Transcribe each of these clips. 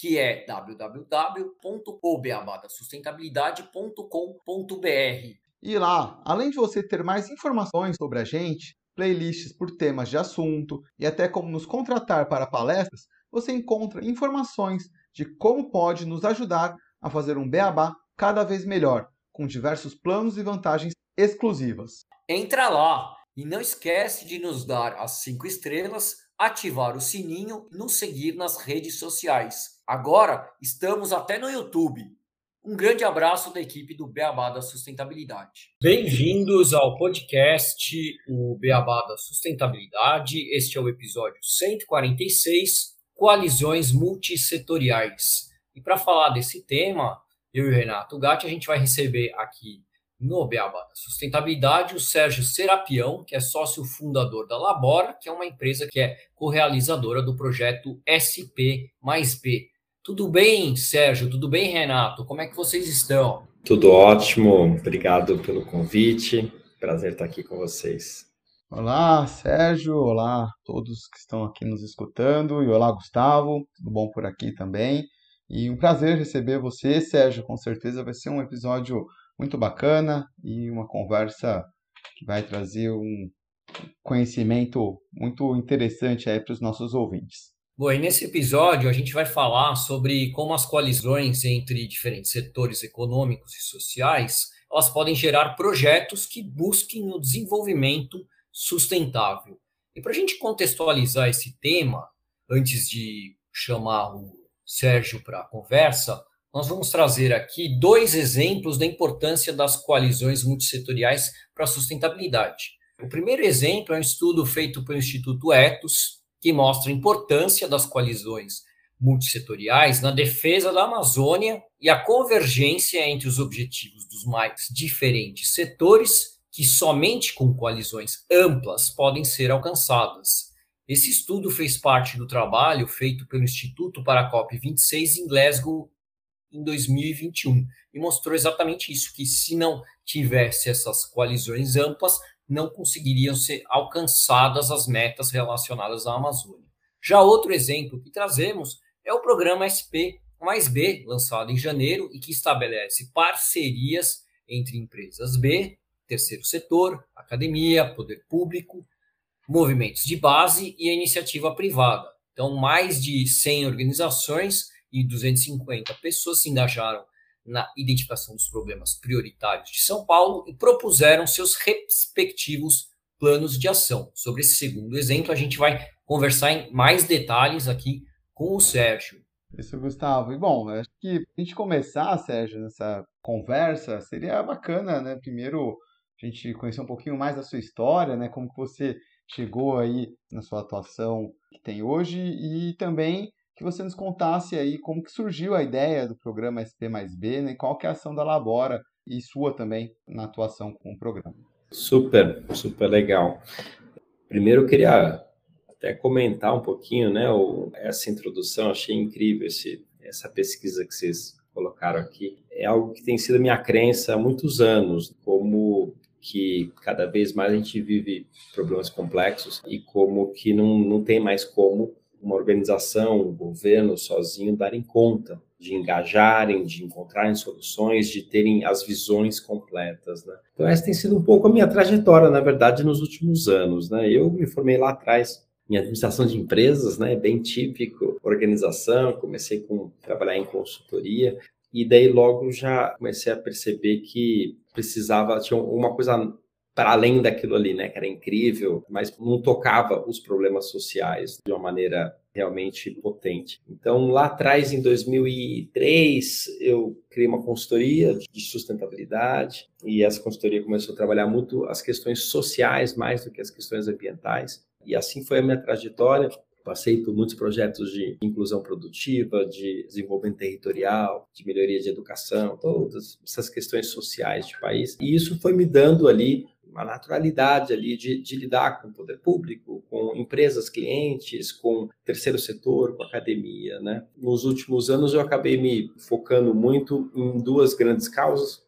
que é www.obeabadasustentabilidade.com.br. E lá, além de você ter mais informações sobre a gente, playlists por temas de assunto e até como nos contratar para palestras, você encontra informações de como pode nos ajudar a fazer um beabá cada vez melhor, com diversos planos e vantagens exclusivas. Entra lá e não esquece de nos dar as cinco estrelas, ativar o sininho e nos seguir nas redes sociais. Agora estamos até no YouTube. Um grande abraço da equipe do Beabá da Sustentabilidade. Bem-vindos ao podcast O Beabá da Sustentabilidade. Este é o episódio 146, Coalizões Multissetoriais. E para falar desse tema, eu e o Renato Gatti, a gente vai receber aqui no Beabá da Sustentabilidade o Sérgio Serapião, que é sócio fundador da Labora, que é uma empresa que é co-realizadora do projeto SP mais B tudo bem, Sérgio? Tudo bem, Renato? Como é que vocês estão? Tudo ótimo. Obrigado pelo convite. Prazer estar aqui com vocês. Olá, Sérgio. Olá a todos que estão aqui nos escutando. E olá, Gustavo. Tudo bom por aqui também? E um prazer receber você, Sérgio. Com certeza vai ser um episódio muito bacana e uma conversa que vai trazer um conhecimento muito interessante aí para os nossos ouvintes. Bom, e nesse episódio a gente vai falar sobre como as coalizões entre diferentes setores econômicos e sociais elas podem gerar projetos que busquem o desenvolvimento sustentável. E para a gente contextualizar esse tema, antes de chamar o Sérgio para a conversa, nós vamos trazer aqui dois exemplos da importância das coalizões multissetoriais para a sustentabilidade. O primeiro exemplo é um estudo feito pelo Instituto Etos, que mostra a importância das coalizões multissetoriais na defesa da Amazônia e a convergência entre os objetivos dos mais diferentes setores que somente com coalizões amplas podem ser alcançadas. Esse estudo fez parte do trabalho feito pelo Instituto para a COP26 em Glasgow em 2021 e mostrou exatamente isso, que se não tivesse essas coalizões amplas, não conseguiriam ser alcançadas as metas relacionadas à Amazônia. Já outro exemplo que trazemos é o programa SP mais B, lançado em janeiro e que estabelece parcerias entre empresas B, terceiro setor, academia, poder público, movimentos de base e a iniciativa privada. Então, mais de 100 organizações e 250 pessoas se engajaram na identificação dos problemas prioritários de São Paulo e propuseram seus respectivos planos de ação. Sobre esse segundo exemplo, a gente vai conversar em mais detalhes aqui com o Sérgio. Isso, Gustavo. E bom, acho que a gente começar, Sérgio, nessa conversa, seria bacana, né? Primeiro, a gente conhecer um pouquinho mais da sua história, né? Como que você chegou aí na sua atuação que tem hoje e também que você nos contasse aí como que surgiu a ideia do programa SP mais B, né? qual que é a ação da Labora e sua também na atuação com o programa. Super, super legal. Primeiro eu queria até comentar um pouquinho, né, o, essa introdução, achei incrível esse, essa pesquisa que vocês colocaram aqui. É algo que tem sido minha crença há muitos anos, como que cada vez mais a gente vive problemas complexos e como que não, não tem mais como uma organização, um governo sozinho darem conta de engajarem, de encontrarem soluções, de terem as visões completas, né? Então essa tem sido um pouco a minha trajetória, na verdade, nos últimos anos, né? Eu me formei lá atrás em administração de empresas, né? Bem típico, organização, comecei com trabalhar em consultoria e daí logo já comecei a perceber que precisava tinha uma coisa para além daquilo ali, né, que era incrível, mas não tocava os problemas sociais de uma maneira realmente potente. Então, lá atrás, em 2003, eu criei uma consultoria de sustentabilidade e essa consultoria começou a trabalhar muito as questões sociais mais do que as questões ambientais. E assim foi a minha trajetória. Passei por muitos projetos de inclusão produtiva, de desenvolvimento territorial, de melhoria de educação, todas essas questões sociais de país. E isso foi me dando ali uma naturalidade ali de, de, lidar com o poder público, com empresas, clientes, com terceiro setor, com academia, né? Nos últimos anos eu acabei me focando muito em duas grandes causas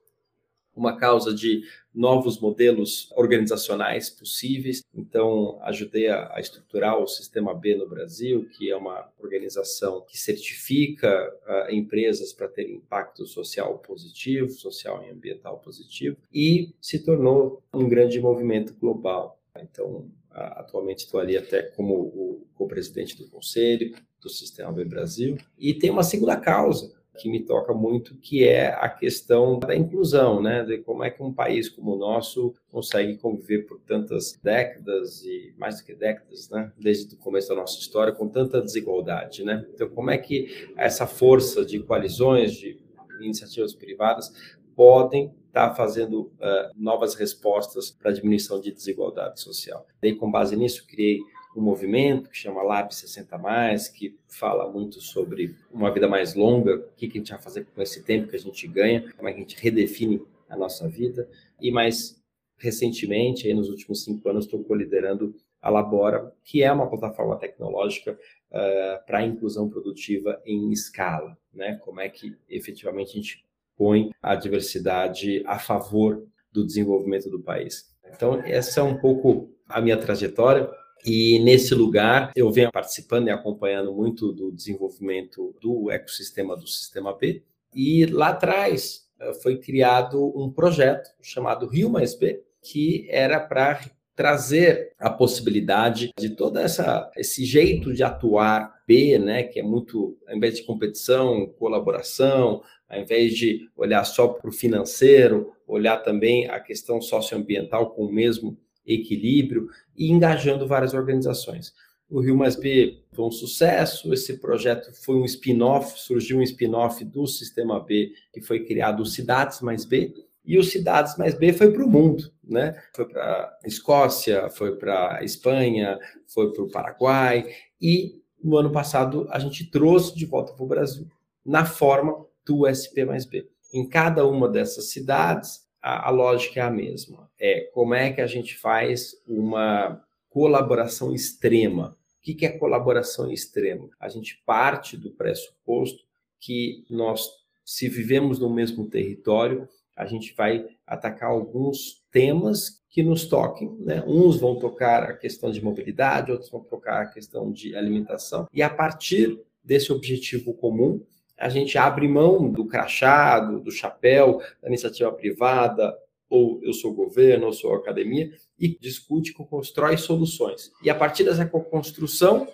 uma causa de novos modelos organizacionais possíveis. Então, ajudei a, a, estruturar o Sistema B no Brasil, que é uma organização que certifica uh, empresas para ter impacto social positivo, social e ambiental positivo, e se tornou um grande movimento global. Então, atualmente estou ali até como o co-presidente do conselho do Sistema B Brasil. E tem uma segunda causa, que me toca muito, que é a questão da inclusão, né? De como é que um país como o nosso consegue conviver por tantas décadas e mais do que décadas, né? Desde o começo da nossa história, com tanta desigualdade, né? Então, como é que essa força de coalizões, de iniciativas privadas podem estar tá fazendo uh, novas respostas para a diminuição de desigualdade social. Daí, com base nisso, criei um movimento que chama Lab 60 mais, que fala muito sobre uma vida mais longa, o que, a gente vai fazer com esse tempo que a gente ganha, como é que a gente redefine a nossa vida. E mais recentemente, aí nos últimos cinco anos, estou liderando a Labora, que é uma plataforma tecnológica uh, para inclusão produtiva em escala, né? Como é que efetivamente a gente põe a diversidade a favor do desenvolvimento do país. Então, essa é um pouco a minha trajetória. E nesse lugar eu venho participando e acompanhando muito do desenvolvimento do ecossistema do Sistema B. E lá atrás eh, foi criado um projeto chamado Rio B, que era para trazer a possibilidade de todo essa, esse jeito de atuar B, né, que é muito, ao invés de competição, colaboração, ao invés de olhar só para o financeiro, olhar também a questão socioambiental com o mesmo equilíbrio e engajando várias organizações. O Rio Mais B foi um sucesso, esse projeto foi um spin-off, surgiu um spin-off do Sistema B, que foi criado o Cidades Mais B, e o Cidades Mais B foi para o mundo, né? Foi para Escócia, foi para Espanha, foi para o Paraguai, e no ano passado a gente trouxe de volta para o Brasil, na forma do SP mais B. Em cada uma dessas cidades, a, a lógica é a mesma. É como é que a gente faz uma colaboração extrema. O que, que é colaboração extrema? A gente parte do pressuposto que nós, se vivemos no mesmo território, a gente vai atacar alguns temas que nos toquem. Né? Uns vão tocar a questão de mobilidade, outros vão tocar a questão de alimentação, e a partir desse objetivo comum, a gente abre mão do crachado, do chapéu, da iniciativa privada, ou eu sou governo, ou sou academia, e discute, constrói soluções. E a partir dessa construção,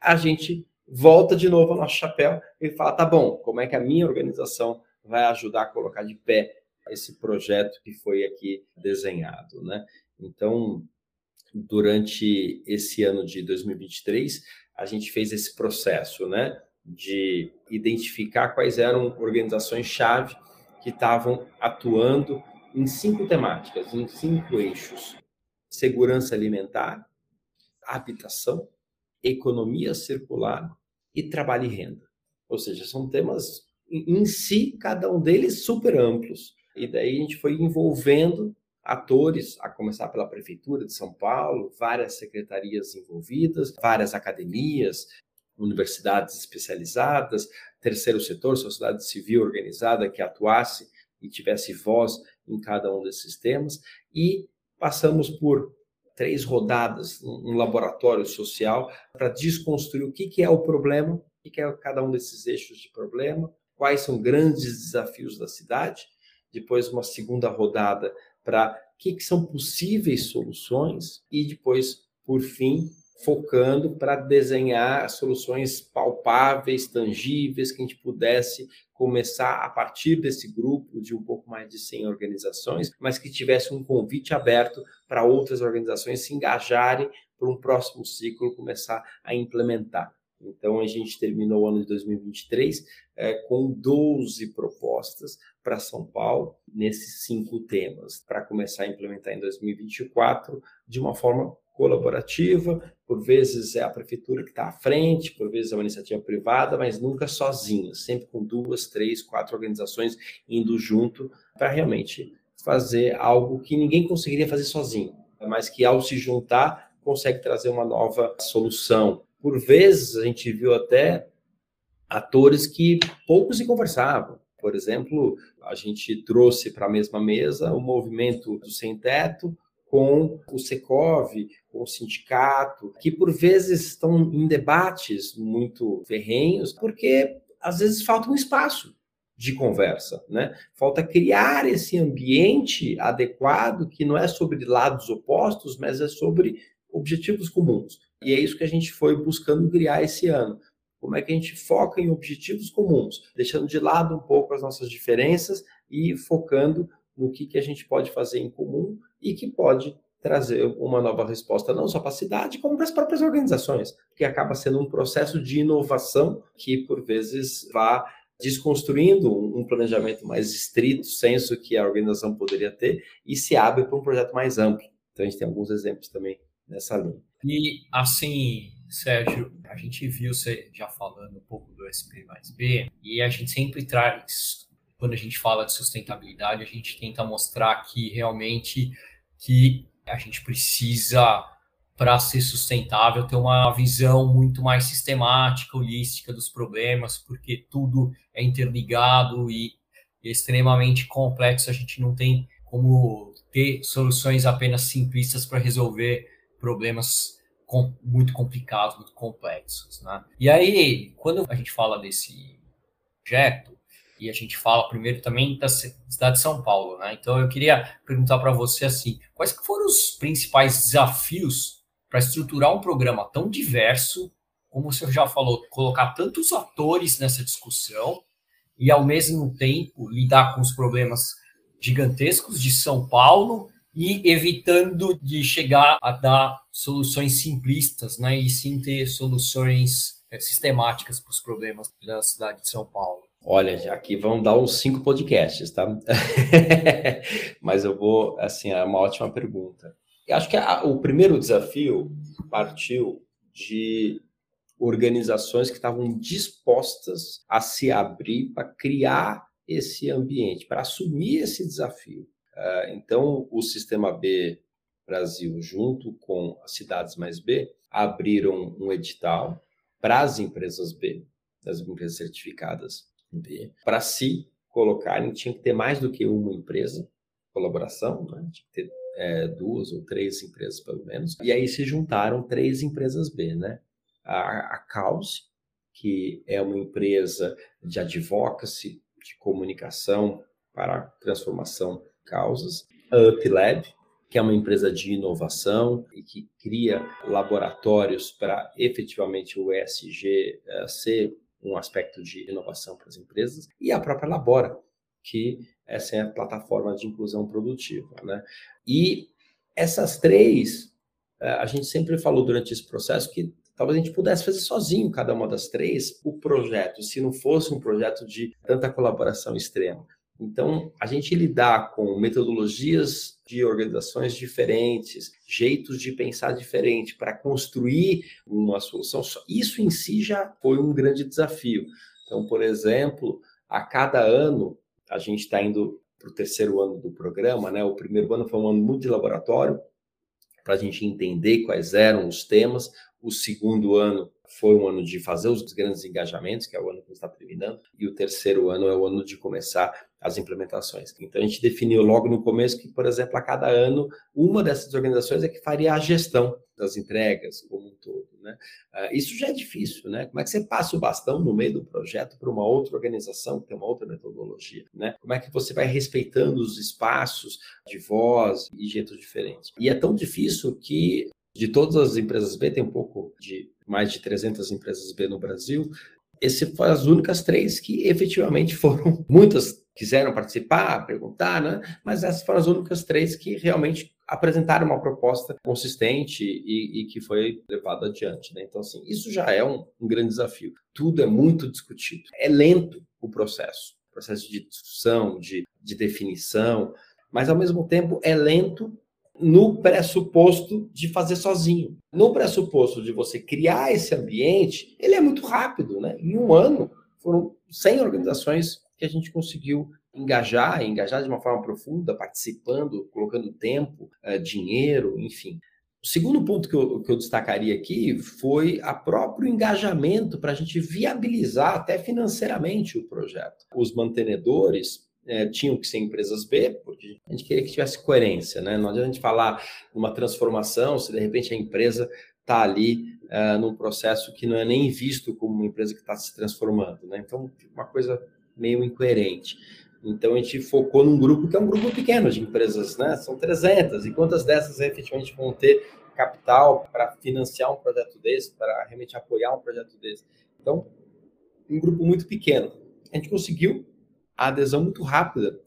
a gente volta de novo ao nosso chapéu e fala: tá bom, como é que a minha organização vai ajudar a colocar de pé esse projeto que foi aqui desenhado, né? Então, durante esse ano de 2023, a gente fez esse processo, né? De identificar quais eram organizações-chave que estavam atuando em cinco temáticas, em cinco eixos: segurança alimentar, habitação, economia circular e trabalho e renda. Ou seja, são temas em si, cada um deles super amplos. E daí a gente foi envolvendo atores, a começar pela Prefeitura de São Paulo, várias secretarias envolvidas, várias academias, universidades especializadas, terceiro setor, sociedade civil organizada que atuasse e tivesse voz em cada um desses temas, e passamos por três rodadas, um laboratório social, para desconstruir o que, que é o problema, o que, que é cada um desses eixos de problema, quais são grandes desafios da cidade, depois uma segunda rodada para o que, que são possíveis soluções, e depois, por fim, focando para desenhar soluções palpáveis, tangíveis, que a gente pudesse começar a partir desse grupo de um pouco mais de 100 organizações, mas que tivesse um convite aberto para outras organizações se engajarem para um próximo ciclo começar a implementar. Então, a gente terminou o ano de 2023 é, com 12 propostas para São Paulo nesses cinco temas, para começar a implementar em 2024 de uma forma colaborativa, por vezes é a prefeitura que está à frente, por vezes é uma iniciativa privada, mas nunca sozinha, sempre com duas, três, quatro organizações indo junto para realmente fazer algo que ninguém conseguiria fazer sozinho, mas que ao se juntar consegue trazer uma nova solução. Por vezes a gente viu até atores que pouco se conversavam. Por exemplo, a gente trouxe para a mesma mesa o movimento do sem teto com o Secov, com o sindicato, que por vezes estão em debates muito ferrenhos, porque às vezes falta um espaço de conversa, né? Falta criar esse ambiente adequado que não é sobre lados opostos, mas é sobre objetivos comuns. E é isso que a gente foi buscando criar esse ano. Como é que a gente foca em objetivos comuns, deixando de lado um pouco as nossas diferenças e focando no que, que a gente pode fazer em comum e que pode trazer uma nova resposta não só para a cidade, como para as próprias organizações, que acaba sendo um processo de inovação que, por vezes, vá desconstruindo um planejamento mais estrito, senso que a organização poderia ter, e se abre para um projeto mais amplo. Então, a gente tem alguns exemplos também nessa linha. E, assim, Sérgio, a gente viu você já falando um pouco do SP mais B, e a gente sempre traz, quando a gente fala de sustentabilidade, a gente tenta mostrar que realmente que a gente precisa para ser sustentável, ter uma visão muito mais sistemática, holística dos problemas, porque tudo é interligado e extremamente complexo. A gente não tem como ter soluções apenas simplistas para resolver problemas com, muito complicados, muito complexos. Né? E aí, quando a gente fala desse projeto, e a gente fala primeiro também da cidade de São Paulo, né? Então eu queria perguntar para você assim, quais foram os principais desafios para estruturar um programa tão diverso, como você já falou, colocar tantos atores nessa discussão e, ao mesmo tempo, lidar com os problemas gigantescos de São Paulo e evitando de chegar a dar soluções simplistas, né, e sim ter soluções é, sistemáticas para os problemas da cidade de São Paulo. Olha, aqui vão dar uns cinco podcasts, tá? Mas eu vou, assim, é uma ótima pergunta. Eu acho que a, o primeiro desafio partiu de organizações que estavam dispostas a se abrir para criar esse ambiente, para assumir esse desafio. Uh, então, o Sistema B Brasil, junto com as Cidades Mais B, abriram um edital para as empresas B, das empresas certificadas para se colocarem, tinha que ter mais do que uma empresa, colaboração, né? tinha que ter é, duas ou três empresas, pelo menos. E aí se juntaram três empresas B, né? A, a Cause, que é uma empresa de advocacy, de comunicação para transformação de causas. A UpLab, que é uma empresa de inovação e que cria laboratórios para efetivamente o ESG uh, ser um aspecto de inovação para as empresas. E a própria Labora, que essa é a plataforma de inclusão produtiva. Né? E essas três, é, a gente sempre falou durante esse processo que talvez a gente pudesse fazer sozinho cada uma das três o projeto, se não fosse um projeto de tanta colaboração extrema. Então, a gente lidar com metodologias de organizações diferentes, jeitos de pensar diferente para construir uma solução, isso em si já foi um grande desafio. Então, por exemplo, a cada ano a gente está indo para o terceiro ano do programa, né? O primeiro ano foi um ano muito de laboratório, para a gente entender quais eram os temas. O segundo ano foi um ano de fazer os grandes engajamentos, que é o ano que está terminando, e o terceiro ano é o ano de começar as implementações. Então a gente definiu logo no começo que, por exemplo, a cada ano, uma dessas organizações é que faria a gestão das entregas como um todo. Né? Uh, isso já é difícil, né? Como é que você passa o bastão no meio do projeto para uma outra organização que tem uma outra metodologia, né? Como é que você vai respeitando os espaços de voz e jeitos diferentes? E é tão difícil que de todas as empresas B, tem um pouco de mais de 300 empresas B no Brasil, esse foram as únicas três que efetivamente foram. Muitas quiseram participar, perguntar, né? mas essas foram as únicas três que realmente apresentaram uma proposta consistente e, e que foi levada adiante. Né? Então, assim, isso já é um, um grande desafio. Tudo é muito discutido. É lento o processo, o processo de discussão, de, de definição, mas ao mesmo tempo é lento no pressuposto de fazer sozinho. No pressuposto de você criar esse ambiente, ele é muito rápido, né? Em um ano, foram 100 organizações que a gente conseguiu engajar, engajar de uma forma profunda, participando, colocando tempo, eh, dinheiro, enfim. O segundo ponto que eu, que eu destacaria aqui foi a próprio engajamento para a gente viabilizar até financeiramente o projeto. Os mantenedores é, tinham que ser empresas B, porque a gente queria que tivesse coerência, né? Não adianta a gente falar uma transformação se de repente a empresa está ali uh, num processo que não é nem visto como uma empresa que está se transformando, né? Então, uma coisa meio incoerente. Então, a gente focou num grupo que é um grupo pequeno de empresas, né? São 300, e quantas dessas efetivamente vão ter capital para financiar um projeto desse, para realmente apoiar um projeto desse? Então, um grupo muito pequeno. A gente conseguiu a adesão muito rápida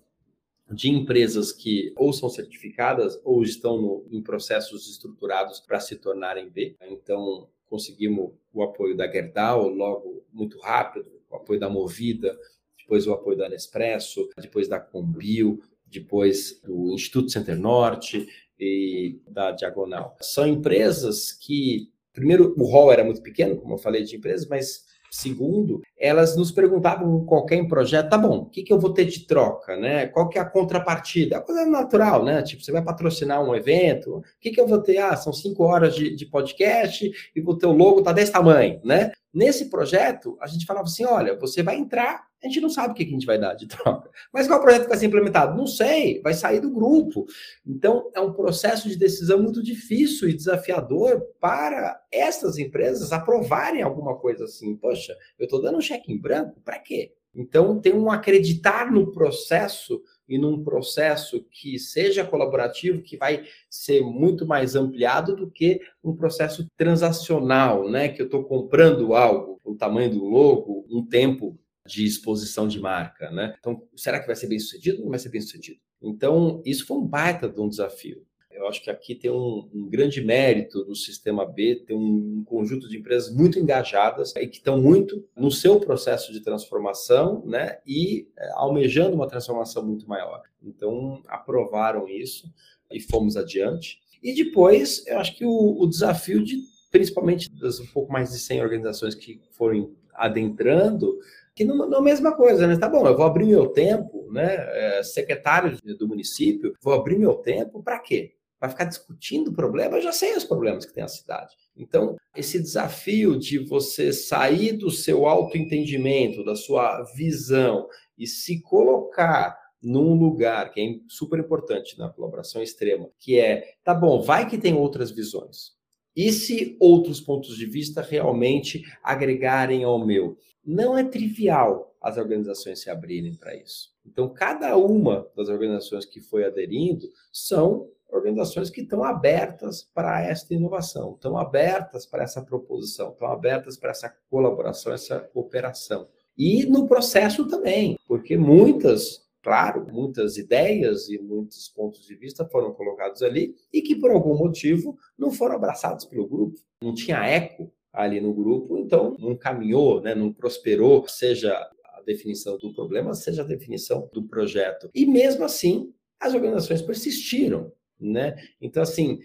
de empresas que ou são certificadas ou estão no, em processos estruturados para se tornarem B. Então, conseguimos o apoio da Gerdau logo muito rápido, o apoio da Movida, depois o apoio da Nespresso, depois da Combio, depois do Instituto Center Norte e da Diagonal. São empresas que, primeiro, o rol era muito pequeno, como eu falei, de empresas, mas Segundo, elas nos perguntavam qualquer projeto, tá bom, o que, que eu vou ter de troca, né? Qual que é a contrapartida? A coisa natural, né? Tipo, você vai patrocinar um evento, o que, que eu vou ter? Ah, são cinco horas de, de podcast e o teu logo tá desse tamanho, né? Nesse projeto, a gente falava assim: olha, você vai entrar, a gente não sabe o que a gente vai dar de troca. Mas qual projeto vai ser implementado? Não sei, vai sair do grupo. Então, é um processo de decisão muito difícil e desafiador para essas empresas aprovarem alguma coisa assim. Poxa, eu estou dando um cheque em branco, para quê? Então, tem um acreditar no processo e num processo que seja colaborativo, que vai ser muito mais ampliado do que um processo transacional, né? Que eu estou comprando algo, o tamanho do logo, um tempo de exposição de marca, né? Então, será que vai ser bem sucedido ou não vai ser bem sucedido? Então, isso foi um baita de um desafio. Eu acho que aqui tem um, um, grande mérito do sistema B, tem um conjunto de empresas muito engajadas e que estão muito no seu processo de transformação, né? E é, almejando uma transformação muito maior. Então, aprovaram isso e fomos adiante. E depois, eu acho que o, o desafio de, principalmente das um pouco mais de 100 organizações que foram adentrando, que não, não é a mesma coisa, né? Tá bom, eu vou abrir meu tempo, né? É, secretário do município, vou abrir meu tempo para quê? Vai ficar discutindo o problema, eu já sei os problemas que tem a cidade. Então, esse desafio de você sair do seu autoentendimento, da sua visão e se colocar num lugar que é super importante na colaboração extrema, que é, tá bom, vai que tem outras visões. E se outros pontos de vista realmente agregarem ao meu? Não é trivial as organizações se abrirem para isso. Então, cada uma das organizações que foi aderindo são organizações que estão abertas para esta inovação, estão abertas para essa proposição, estão abertas para essa colaboração, essa cooperação. E no processo também, porque muitas, claro, muitas ideias e muitos pontos de vista foram colocados ali e que por algum motivo não foram abraçados pelo grupo, não tinha eco ali no grupo, então não caminhou, né, não prosperou, seja a definição do problema, seja a definição do projeto. E mesmo assim, as organizações persistiram né? Então, assim,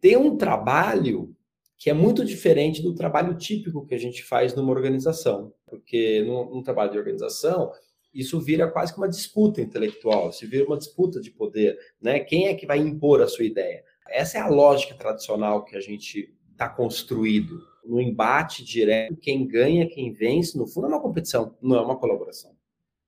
tem um trabalho que é muito diferente do trabalho típico que a gente faz numa organização, porque num, num trabalho de organização isso vira quase que uma disputa intelectual, se vira uma disputa de poder, né? Quem é que vai impor a sua ideia? Essa é a lógica tradicional que a gente está construído no embate direto, quem ganha, quem vence, no fundo é uma competição, não é uma colaboração,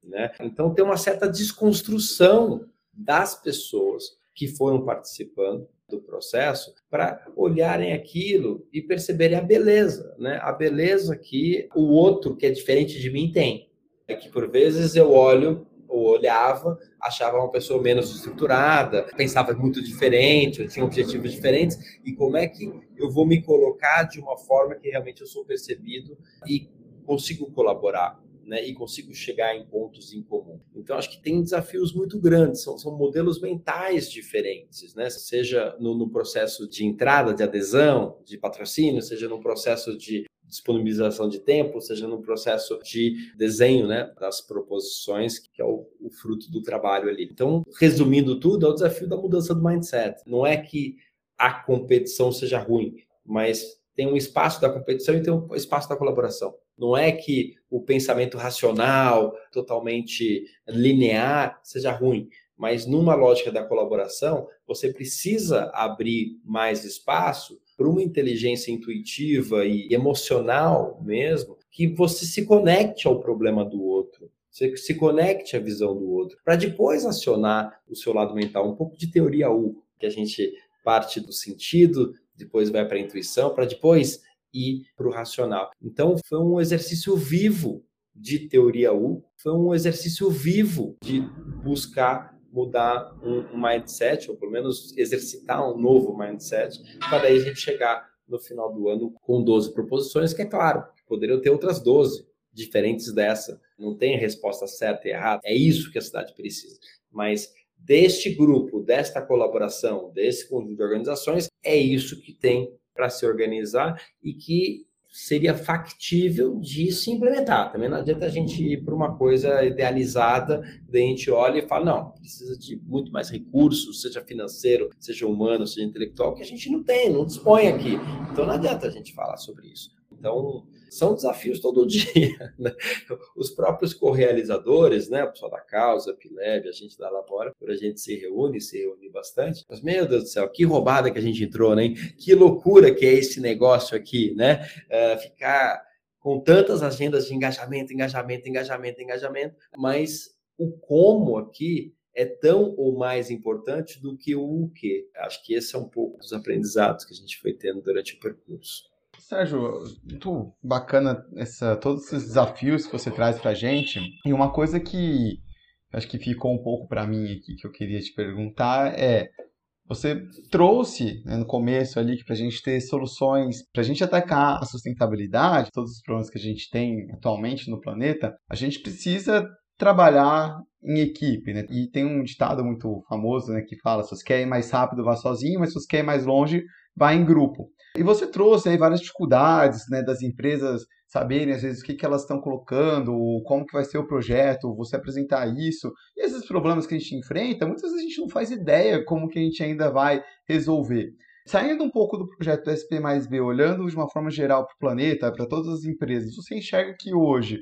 né? Então tem uma certa desconstrução das pessoas que foram participando do processo para olharem aquilo e perceberem a beleza, né? A beleza que o outro que é diferente de mim tem. É que por vezes eu olho ou olhava, achava uma pessoa menos estruturada, pensava muito diferente, eu tinha objetivos diferentes, e como é que eu vou me colocar de uma forma que realmente eu sou percebido e consigo colaborar né, e consigo chegar em pontos em comum. Então, acho que tem desafios muito grandes, são, são modelos mentais diferentes, né? seja no, no processo de entrada, de adesão, de patrocínio, seja no processo de, disponibilização de tempo, seja no processo de desenho né, das proposições, que é o, o fruto do trabalho ali. Então, resumindo tudo, é o desafio da mudança do mindset. Não é que a competição seja ruim, mas tem um espaço da competição e tem um espaço da colaboração. Não é que o pensamento racional, totalmente linear, seja ruim, mas numa lógica da colaboração, você precisa abrir mais espaço para uma inteligência intuitiva e emocional mesmo, que você se conecte ao problema do outro, você se conecte à visão do outro, para depois acionar o seu lado mental, um pouco de teoria U, que a gente parte do sentido, depois vai para a intuição, para depois ir para o racional. Então, foi um exercício vivo de teoria U, foi um exercício vivo de buscar mudar um, um mindset, ou pelo menos exercitar um novo mindset, para daí a gente chegar no final do ano com 12 proposições, que é claro, poderiam ter outras 12 diferentes dessa. Não tem resposta certa e errada. É isso que a cidade precisa. Mas deste grupo, desta colaboração, desse conjunto de organizações, é isso que tem para se organizar e que seria factível de se implementar. Também não adianta a gente ir para uma coisa idealizada, daí a gente olha e fala, não, precisa de muito mais recursos, seja financeiro, seja humano, seja intelectual, que a gente não tem, não dispõe aqui. Então não adianta a gente falar sobre isso. Então, são desafios todo dia. Né? Os próprios correalizadores, né, o pessoal da Causa, Pileb, a gente da Labora, a gente se reúne, se reúne bastante. Mas, meu Deus do céu, que roubada que a gente entrou, né? Que loucura que é esse negócio aqui, né? Uh, ficar com tantas agendas de engajamento, engajamento, engajamento, engajamento, mas o como aqui é tão ou mais importante do que o que. Acho que esse é um pouco dos aprendizados que a gente foi tendo durante o percurso. Sérgio, muito bacana essa, todos esses desafios que você traz para gente. E uma coisa que acho que ficou um pouco para mim aqui que eu queria te perguntar é você trouxe né, no começo ali que para a gente ter soluções, para a gente atacar a sustentabilidade, todos os problemas que a gente tem atualmente no planeta, a gente precisa trabalhar em equipe, né? E tem um ditado muito famoso, né, que fala: se você quer ir mais rápido, vá sozinho, mas se você quer ir mais longe, vá em grupo. E você trouxe aí várias dificuldades né, das empresas saberem, às vezes, o que, que elas estão colocando, como que vai ser o projeto, você apresentar isso. E esses problemas que a gente enfrenta, muitas vezes a gente não faz ideia como que a gente ainda vai resolver. Saindo um pouco do projeto SP mais B, olhando de uma forma geral para o planeta, para todas as empresas, você enxerga que hoje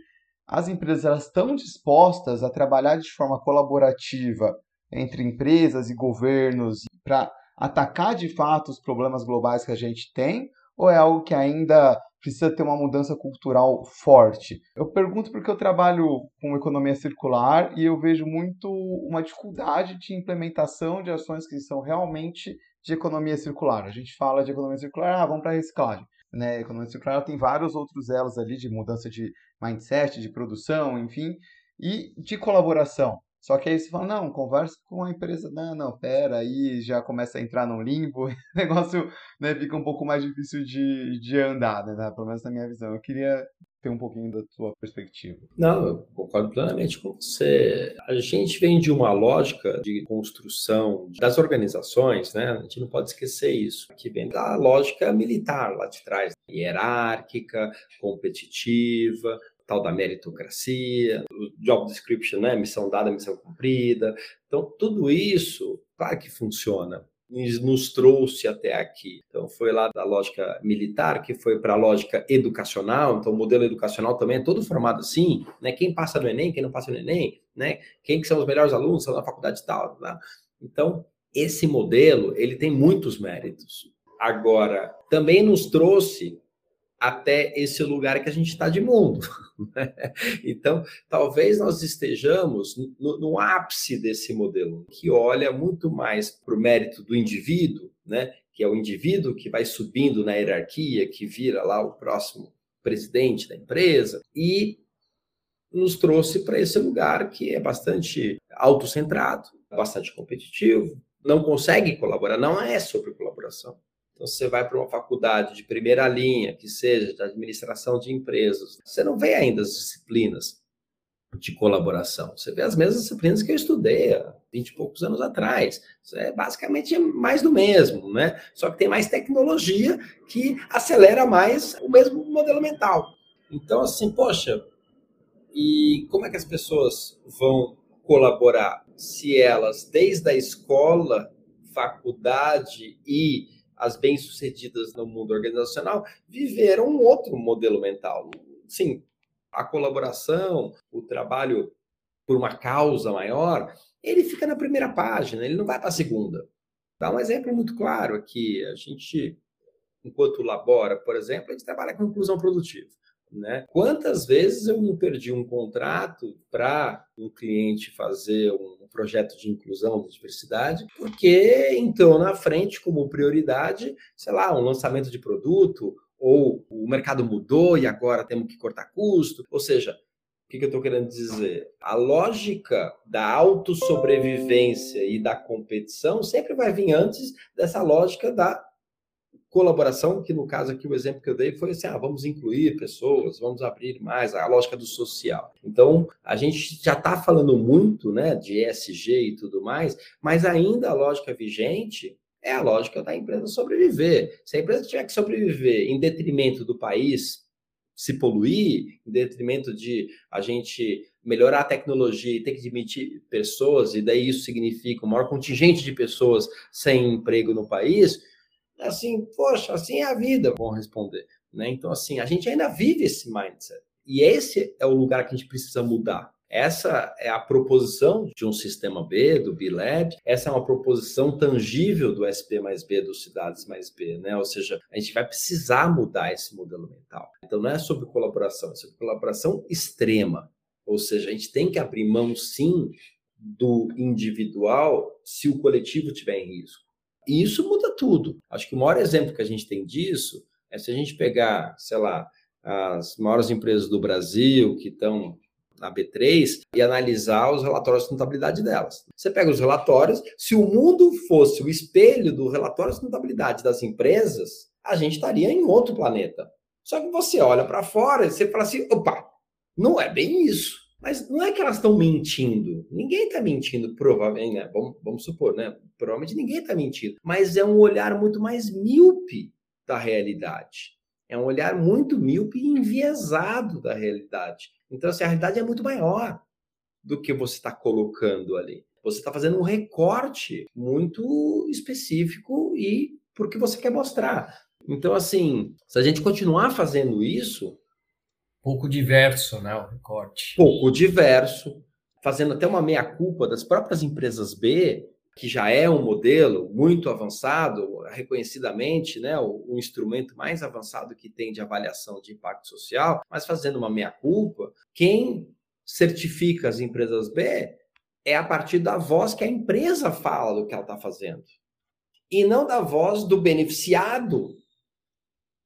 as empresas estão dispostas a trabalhar de forma colaborativa entre empresas e governos para atacar de fato os problemas globais que a gente tem, ou é algo que ainda precisa ter uma mudança cultural forte? Eu pergunto porque eu trabalho com economia circular e eu vejo muito uma dificuldade de implementação de ações que são realmente de economia circular. A gente fala de economia circular, ah, vamos para reciclagem. Né? A economia circular tem vários outros elos ali de mudança de mindset, de produção, enfim, e de colaboração. Só que aí você fala, não, conversa com a empresa, não, não, pera, aí já começa a entrar no limbo, o negócio né, fica um pouco mais difícil de, de andar, né, pelo menos na minha visão. Eu queria ter um pouquinho da sua perspectiva. Não, eu concordo plenamente com você. A gente vem de uma lógica de construção das organizações, né? A gente não pode esquecer isso. Que vem da lógica militar lá de trás, hierárquica, competitiva, tal da meritocracia, job description, né? Missão dada, missão cumprida. Então, tudo isso, claro que funciona, nos trouxe até aqui. Então, foi lá da lógica militar, que foi para a lógica educacional. Então, o modelo educacional também é todo formado assim, né? Quem passa no Enem, quem não passa no Enem, né? Quem que são os melhores alunos, são na faculdade tal, né? Então, esse modelo, ele tem muitos méritos. Agora, também nos trouxe até esse lugar que a gente está de mundo. Né? Então, talvez nós estejamos no, no, ápice desse modelo, que olha muito mais para o mérito do indivíduo, né? que é o indivíduo que vai subindo na hierarquia, que vira lá o próximo presidente da empresa, e nos trouxe para esse lugar que é bastante autocentrado, bastante competitivo, não consegue colaborar, não é sobre colaboração. Então, você vai para uma faculdade de primeira linha, que seja de administração de empresas, você não vê ainda as disciplinas de colaboração. Você vê as mesmas disciplinas que eu estudei há 20 e poucos anos atrás. Isso é basicamente mais do mesmo, né? Só que tem mais tecnologia que acelera mais o mesmo modelo mental. Então, assim, poxa, e como é que as pessoas vão colaborar se elas, desde a escola, faculdade e as bem-sucedidas no mundo organizacional, viveram um outro modelo mental? Sim, a colaboração, o trabalho por uma causa maior, ele fica na primeira página, ele não vai para a segunda. Dá um exemplo muito claro aqui. A gente, enquanto labora, por exemplo, a gente trabalha com inclusão produtiva. Né? Quantas vezes eu não perdi um contrato para um cliente fazer um projeto de inclusão de diversidade, porque então na frente, como prioridade, sei lá, um lançamento de produto, ou o mercado mudou e agora temos que cortar custo. Ou seja, o que, eu estou querendo dizer? A lógica da autossobrevivência e da competição sempre vai vir antes dessa lógica da colaboração, que no caso aqui o exemplo que eu dei foi assim, ah, vamos incluir pessoas, vamos abrir mais, a lógica do social. Então, a gente já está falando muito né, de ESG e tudo mais, mas ainda a lógica vigente é a lógica da empresa sobreviver. Se a empresa tiver que sobreviver em detrimento do país se poluir, em detrimento de a gente melhorar a tecnologia e ter que demitir pessoas, e daí isso significa um maior contingente de pessoas sem emprego no país, assim, poxa, assim é a vida, vão responder. Né? Então, assim, a gente ainda vive esse mindset. E esse é o lugar que a gente precisa mudar. Essa é a proposição de um sistema B, do B-Lab. Essa é uma proposição tangível do SP mais B, dos Cidades mais B, né? Ou seja, a gente vai precisar mudar esse modelo mental. Então, não é sobre colaboração, é sobre colaboração extrema. Ou seja, a gente tem que abrir mão, sim, do individual se o coletivo estiver em risco. E isso muda tudo. Acho que o maior exemplo que a gente tem disso é se a gente pegar, sei lá, as maiores empresas do Brasil que estão na B3 e analisar os relatórios de sustentabilidade delas. Você pega os relatórios, se o mundo fosse o espelho do relatório de sustentabilidade das empresas, a gente estaria em outro planeta. Só que você olha para fora e você fala assim, opa, não é bem isso. Mas não é que elas estão mentindo. Ninguém está mentindo, provavelmente, né? Vamos, vamos supor, né? Provavelmente ninguém está mentindo. Mas é um olhar muito mais míope da realidade. É um olhar muito míope e enviesado da realidade. Então, assim, a realidade é muito maior do que você está colocando ali. Você está fazendo um recorte muito específico e porque você quer mostrar. Então, assim, se a gente continuar fazendo isso. Pouco diverso, né? O recorte. Pouco diverso, fazendo até uma meia-culpa das próprias empresas B, que já é um modelo muito avançado, reconhecidamente, né, o, o, instrumento mais avançado que tem de avaliação de impacto social, mas fazendo uma meia-culpa, quem certifica as empresas B é a partir da voz que a empresa fala do que ela está fazendo, e não da voz do beneficiado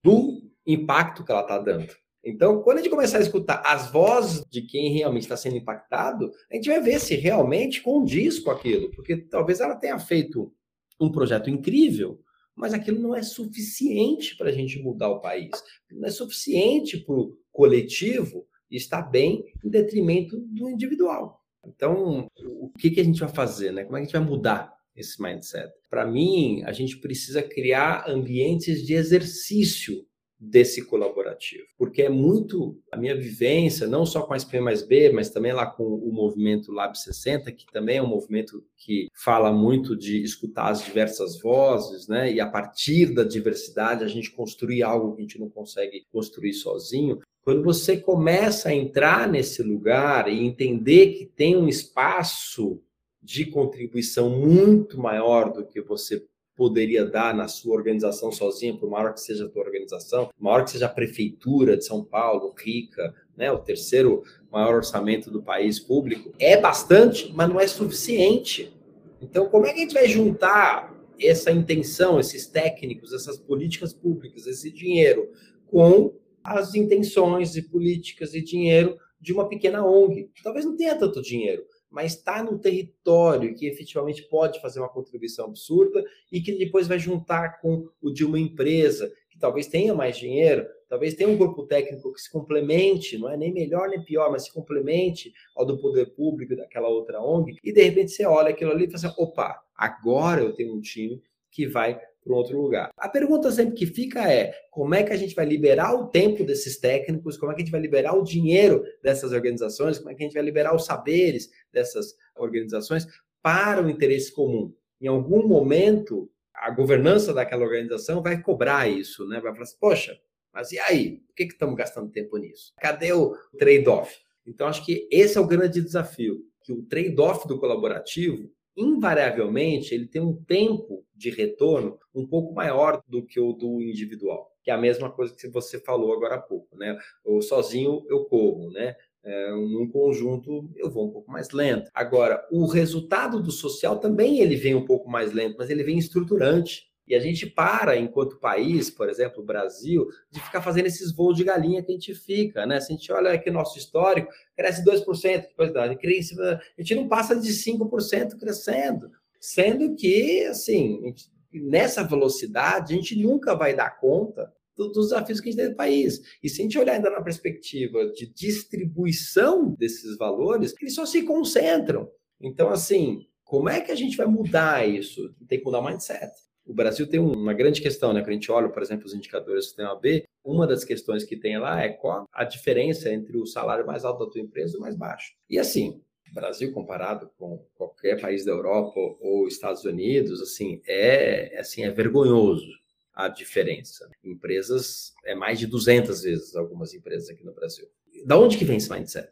do impacto que ela está dando. Então, quando a gente começar a escutar as vozes de quem realmente está sendo impactado, a gente vai ver se realmente condiz com aquilo, porque talvez ela tenha feito um projeto incrível, mas aquilo não é suficiente para a gente mudar o país, não é suficiente para o coletivo estar bem em detrimento do individual. Então, o que, que a gente vai fazer? Né? Como é que a gente vai mudar esse mindset? Para mim, a gente precisa criar ambientes de exercício desse colaborativo, porque é muito a minha vivência, não só com a SP mais B, mas também lá com o movimento Lab 60, que também é um movimento que fala muito de escutar as diversas vozes, né? E a partir da diversidade a gente construir algo que a gente não consegue construir sozinho. Quando você começa a entrar nesse lugar e entender que tem um espaço de contribuição muito maior do que você poderia dar na sua organização sozinha, por maior que seja a tua organização, maior que seja a prefeitura de São Paulo, rica, né, o terceiro maior orçamento do país público, é bastante, mas não é suficiente. Então, como é que a gente vai juntar essa intenção, esses técnicos, essas políticas públicas, esse dinheiro com as intenções e políticas e dinheiro de uma pequena ONG? Talvez não tenha tanto dinheiro, mas está no território que efetivamente pode fazer uma contribuição absurda e que depois vai juntar com o de uma empresa, que talvez tenha mais dinheiro, talvez tenha um grupo técnico que se complemente, não é nem melhor nem pior, mas se complemente ao do poder público daquela outra ONG, e de repente você olha aquilo ali e fala assim, opa, agora eu tenho um time que vai para um outro lugar. A pergunta sempre que fica é: como é que a gente vai liberar o tempo desses técnicos? Como é que a gente vai liberar o dinheiro dessas organizações? Como é que a gente vai liberar os saberes dessas organizações para o interesse comum? Em algum momento, a governança daquela organização vai cobrar isso, né? Vai falar assim: poxa, mas e aí? Por que, estamos gastando tempo nisso? Cadê o trade-off? Então, acho que esse é o grande desafio, que o trade-off do colaborativo invariavelmente ele tem um tempo de retorno um pouco maior do que o do individual, que é a mesma coisa que você falou agora há pouco, né? O sozinho eu corro, né? É, num conjunto eu vou um pouco mais lento. Agora, o resultado do social também ele vem um pouco mais lento, mas ele vem estruturante. E a gente para, enquanto país, por exemplo, o Brasil, de ficar fazendo esses voos de galinha que a gente fica, né? Se a gente olha aqui o nosso histórico, cresce 2%, depois da cresce, a gente não passa de 5% crescendo. Sendo que, assim, gente, nessa velocidade, a gente nunca vai dar conta dos desafios que a gente tem no país. E se a gente olhar ainda na perspectiva de distribuição desses valores, eles só se concentram. Então, assim, como é que a gente vai mudar isso? Tem que mudar o mindset. O Brasil tem uma grande questão, né? Quando a gente olha, por exemplo, os indicadores do sistema B, uma das questões que tem lá é qual a diferença entre o salário mais alto da tua empresa e o mais baixo. E assim, Brasil comparado com qualquer país da Europa ou Estados Unidos, assim, é assim é vergonhoso a diferença. Empresas é mais de 200 vezes algumas empresas aqui no Brasil. Da onde que vem esse mindset?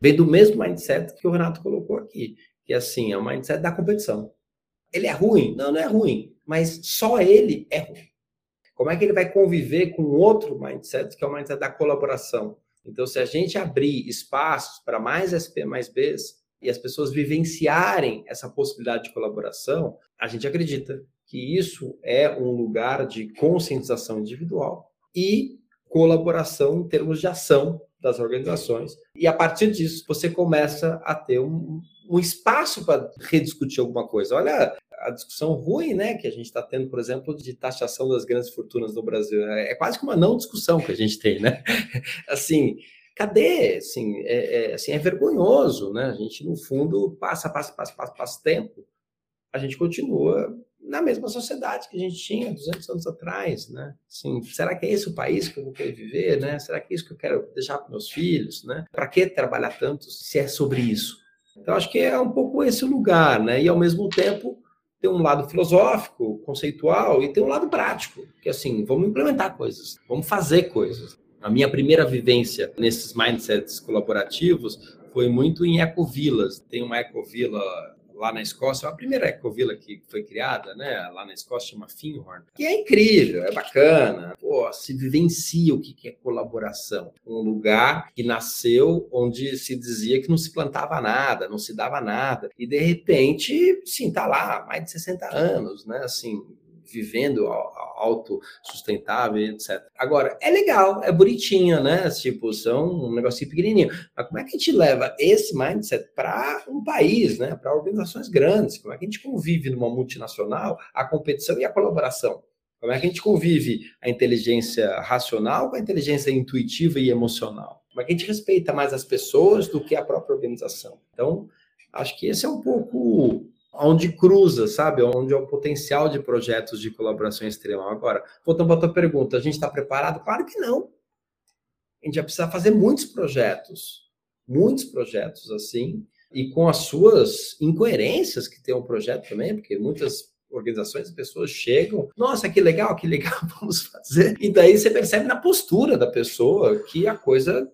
Vem do mesmo mindset que o Renato colocou aqui, que assim, é o mindset da competição. Ele é ruim? Não, não é ruim mas só ele é ruim. Como é que ele vai conviver com outro mindset, que é o mindset da colaboração? Então, se a gente abrir espaços para mais SP mais Bs e as pessoas vivenciarem essa possibilidade de colaboração, a gente acredita que isso é um lugar de conscientização individual e colaboração em termos de ação das organizações. E a partir disso, você começa a ter um, um espaço para rediscutir alguma coisa. Olha a discussão ruim, né, que a gente está tendo, por exemplo, de taxação das grandes fortunas no Brasil. É, é quase que uma não discussão que a gente tem, né? Assim, cadê? Assim, é, é, assim, é vergonhoso, né? A gente, no fundo, passa, passa, passa, passa, passa tempo, a gente continua na mesma sociedade que a gente tinha 200 anos atrás, né? Assim, será que é esse o país que eu vou querer viver, né? Será que é isso que eu quero deixar para meus filhos, né? Para que trabalhar tanto se é sobre isso? Então, acho que é um pouco esse lugar, né? E, ao mesmo tempo, tem um lado filosófico, conceitual, e tem um lado prático, que é assim, vamos implementar coisas, vamos fazer coisas. A minha primeira vivência nesses mindsets colaborativos foi muito em ecovilas. Tem uma ecovila lá na Escócia, a primeira ecovila que foi criada, né, lá na Escócia chama Finhorn, que é incrível, é bacana, pô, se vivencia o que é colaboração, um lugar que nasceu onde se dizia que não se plantava nada, não se dava nada, e de repente, sim, tá lá, mais de 60 anos, né, assim, vivendo autossustentável, etc. Agora, é legal, é bonitinho, né? Tipo, são um negocinho pequenininho. Mas como é que a gente leva esse mindset para um país, né? Para organizações grandes? Como é que a gente convive numa multinacional a competição e a colaboração? Como é que a gente convive a inteligência racional com a inteligência intuitiva e emocional? Como é que a gente respeita mais as pessoas do que a própria organização? Então, acho que esse é um pouco onde cruza, sabe? Onde é o potencial de projetos de colaboração extrema. Agora, voltando para a tua pergunta, a gente está preparado? Claro que não. A gente vai precisar fazer muitos projetos, muitos projetos assim, e com as suas incoerências que tem o um projeto também, porque muitas organizações e pessoas chegam, nossa, que legal, que legal, vamos fazer. E daí você percebe na postura da pessoa que a coisa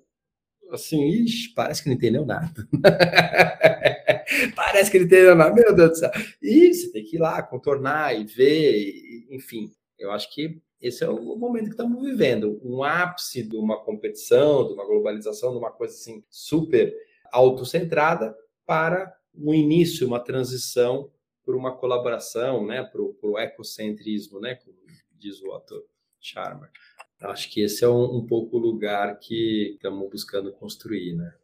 assim, ixi, parece que não entendeu nada. parece que não entendeu nada, meu Deus do céu. E você tem que ir lá, contornar e ver, e, enfim. Eu acho que esse é o momento que estamos vivendo. Um ápice de uma competição, de uma globalização, de uma coisa assim super autocentrada para um início, uma transição para uma colaboração, né, para o ecocentrismo, né, como diz o autor Charmer. Acho que esse é um, um pouco o lugar que estamos buscando construir, né?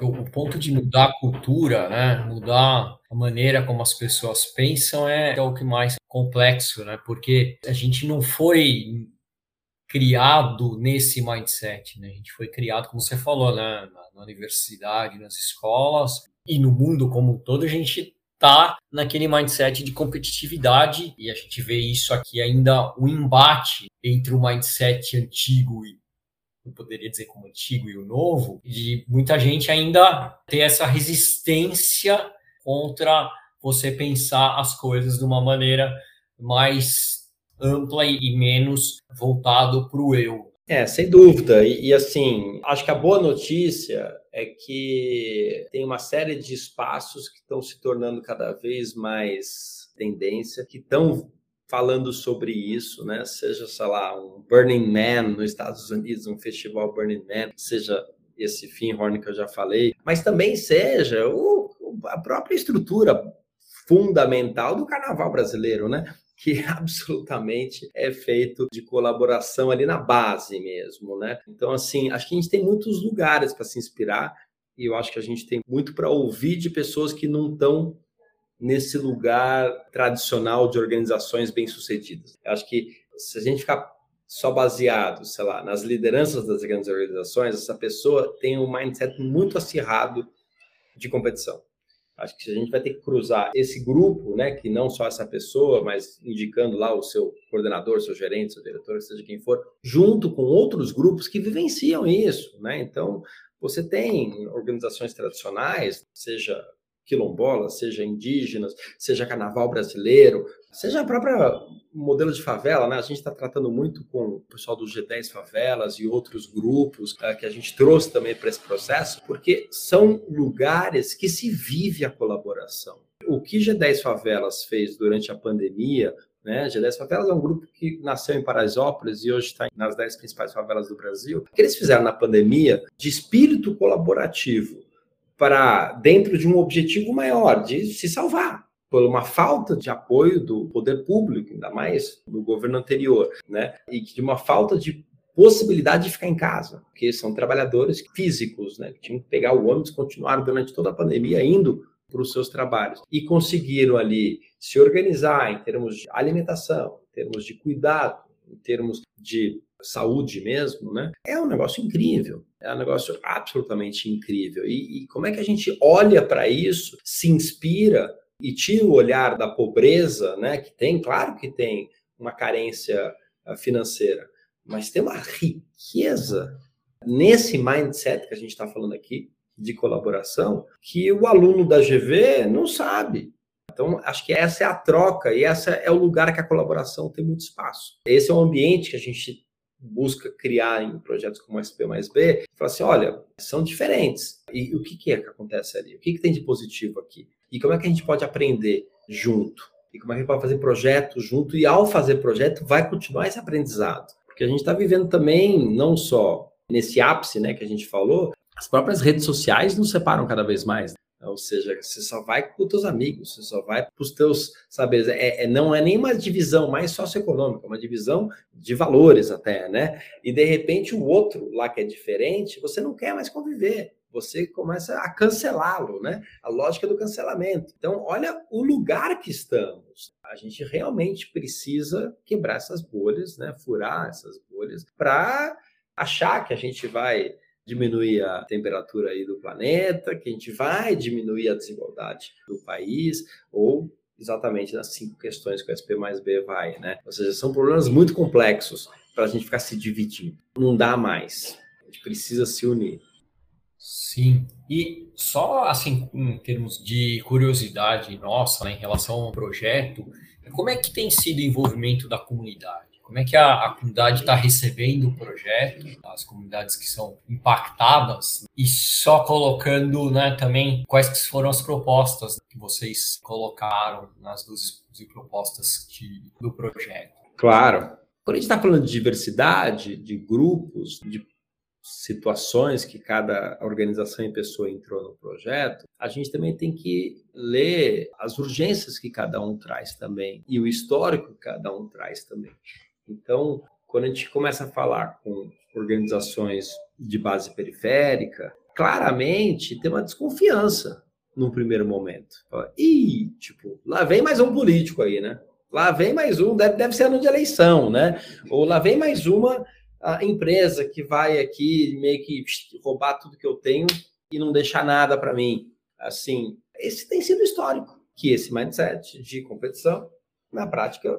O, ponto de mudar a cultura, né? Mudar a maneira como as pessoas pensam é, é o que mais complexo, né? Porque a gente não foi criado nesse mindset, né? A gente foi criado, como você falou, né? na, universidade, nas escolas e no mundo como um todo, a gente tá naquele mindset de competitividade e a gente vê isso aqui ainda um embate entre o mindset antigo e eu poderia dizer como antigo e o novo, de muita gente ainda ter essa resistência contra você pensar as coisas de uma maneira mais ampla e menos voltado para o eu. É, sem dúvida. E, e, assim, acho que a boa notícia é que tem uma série de espaços que estão se tornando cada vez mais tendência, que estão falando sobre isso, né? Seja, sei lá, um Burning Man nos Estados Unidos, um festival Burning Man, seja esse Finhorn que eu já falei, mas também seja o, a própria estrutura fundamental do carnaval brasileiro, né? que absolutamente é feito de colaboração ali na base mesmo, né? Então, assim, acho que a gente tem muitos lugares para se inspirar e eu acho que a gente tem muito para ouvir de pessoas que não estão nesse lugar tradicional de organizações bem-sucedidas. Acho que se a gente ficar só baseado, sei lá, nas lideranças das grandes organizações, essa pessoa tem um mindset muito acirrado de competição. Acho que a gente vai ter que cruzar esse grupo, né, que não só essa pessoa, mas indicando lá o seu coordenador, seu gerente, seu diretor, seja quem for, junto com outros grupos que vivenciam isso, né? Então, você tem organizações tradicionais, seja quilombola, seja indígenas, seja carnaval brasileiro, seja a própria modelo de favela, né? A gente está tratando muito com o pessoal do G10 Favelas e outros grupos uh, que a gente trouxe também para esse processo, porque são lugares que se vive a colaboração. O que G10 Favelas fez durante a pandemia né? G10 Favelas é um grupo que nasceu em Paraisópolis e hoje está nas 10 principais favelas do Brasil. O que eles fizeram na pandemia de espírito colaborativo para dentro de um objetivo maior, de se salvar por uma falta de apoio do poder público, ainda mais do governo anterior, né? E de uma falta de possibilidade de ficar em casa, porque são trabalhadores físicos, né? Que tinham que pegar o ônibus, continuaram durante toda a pandemia indo para os seus trabalhos e conseguiram ali se organizar em termos de alimentação, em termos de cuidado, em termos de saúde mesmo, né? É um negócio incrível, é um negócio absolutamente incrível. E, e como é que a gente olha para isso, se inspira e tira o olhar da pobreza, né? Que tem, claro que tem uma carência ah, financeira, mas tem uma riqueza nesse mindset que a gente está falando aqui de colaboração que o aluno da GV não sabe. Então, acho que essa é a troca e essa é o lugar que a colaboração tem muito espaço. Esse é o ambiente que a gente busca criar em projetos como SP mais B, fala assim, olha, são diferentes. E o que, que é que acontece ali? O que, que tem de positivo aqui? E como é que a gente pode aprender junto? E como é que a gente pode fazer projeto junto? E ao fazer projeto, vai continuar esse aprendizado. Porque a gente está vivendo também, não só nesse ápice né, que a gente falou, as próprias redes sociais nos separam cada vez mais. Ou seja, você só vai com os teus amigos, você só vai para os teus saberes. É, é, não é nem uma divisão mais socioeconômica, é uma divisão de valores até, né? E de repente o outro lá que é diferente, você não quer mais conviver. Você começa a cancelá-lo, né? A lógica do cancelamento. Então, olha o lugar que estamos. A gente realmente precisa quebrar essas bolhas, né? Furar essas bolhas para achar que a gente vai diminuir a temperatura aí do planeta, que a gente vai diminuir a desigualdade do país, ou exatamente nas cinco questões que o SP mais B vai, né? Ou seja, são problemas muito complexos para a gente ficar se dividindo. Não dá mais. A gente precisa se unir. Sim. E só assim, em termos de curiosidade nossa, né, em relação ao projeto, como é que tem sido o envolvimento da comunidade? Como é que a, a comunidade está recebendo o projeto, as comunidades que são impactadas, e só colocando né, também quais foram as propostas que vocês colocaram nas duas propostas de, do projeto. Claro. Quando a gente está falando de diversidade, de grupos, de situações que cada organização e pessoa entrou no projeto, a gente também tem que ler as urgências que cada um traz também e o histórico que cada um traz também. Então, quando a gente começa a falar com organizações de base periférica, claramente tem uma desconfiança num primeiro momento. Fala, Ih, tipo, lá vem mais um político aí, né? Lá vem mais um, deve, deve ser ano de eleição, né? Ou lá vem mais uma empresa que vai aqui meio que roubar tudo que eu tenho e não deixar nada para mim. Assim, esse tem sido histórico, que esse mindset de competição, na prática,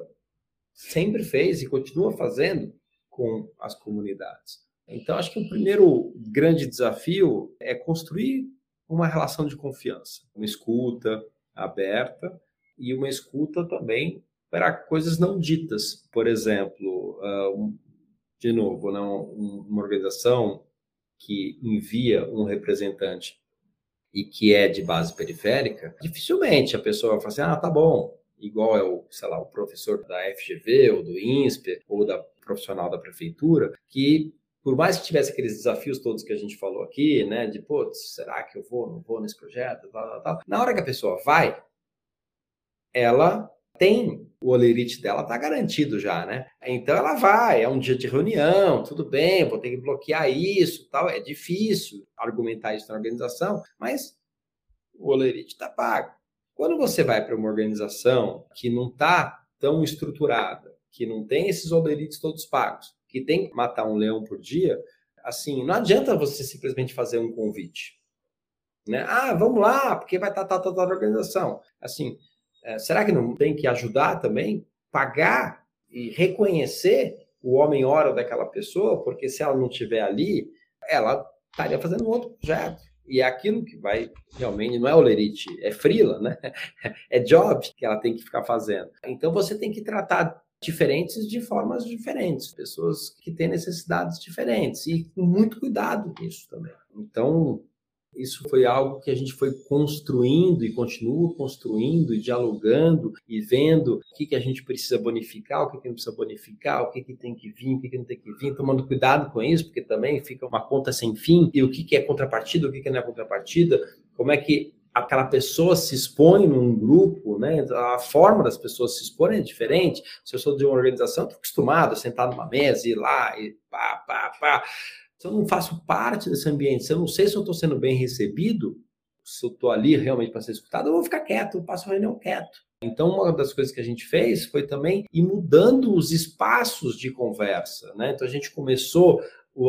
sempre fez e continua fazendo com as comunidades. Então, acho que o primeiro grande desafio é construir uma relação de confiança, uma escuta aberta e uma escuta também para coisas não ditas. Por exemplo, ah, de novo, não, uma organização que envia um representante e que é de base periférica, dificilmente a pessoa vai falar assim, ah, tá bom, igual é o, sei lá, o professor da FGV ou do INSPE ou da profissional da prefeitura, que por mais que tivesse aqueles desafios todos que a gente falou aqui, né, de, putz, será que eu vou, não vou nesse projeto, tal, tal, tal. Na hora que a pessoa vai, ela tem o olerite dela tá garantido já, né? Então ela vai, é um dia de reunião, tudo bem, vou ter que bloquear isso, tal, é difícil argumentar isso na organização, mas o olerite está pago. Quando você vai para uma organização que não está tão estruturada, que não tem esses olerites todos pagos, que tem que matar um leão por dia, assim, não adianta você simplesmente fazer um convite. Né? Ah, vamos lá, porque vai estar tá, tá, tá, tá, organização. Assim, é, será que não tem que ajudar também? Pagar e reconhecer o homem-hora daquela pessoa, porque se ela não estiver ali, ela estaria fazendo um outro projeto. E é aquilo que vai realmente, não é olerite, é frila, né? É job que ela tem que ficar fazendo. Então você tem que tratar diferentes de formas diferentes, pessoas que têm necessidades diferentes e com muito cuidado nisso também. Então, isso foi algo que a gente foi construindo e continua construindo e dialogando e vendo o que, que a gente precisa bonificar, o que, que não precisa bonificar, o que, que tem que vir, o que, que não tem que vir, tomando cuidado com isso, porque também fica uma conta sem fim, e o que, que é contrapartida, o que, que não é contrapartida, como é que aquela pessoa se expõe num grupo, né? A forma das pessoas se exporem é diferente. Se eu sou de uma organização, estou acostumado a sentar numa mesa e ir lá e pá, pá, pá se eu não faço parte desse ambiente, se eu não sei se eu estou sendo bem recebido, se eu estou ali realmente para ser escutado, eu vou ficar quieto, eu passo a reunião quieto. Então, uma das coisas que a gente fez foi também ir mudando os espaços de conversa. Né? Então, a gente começou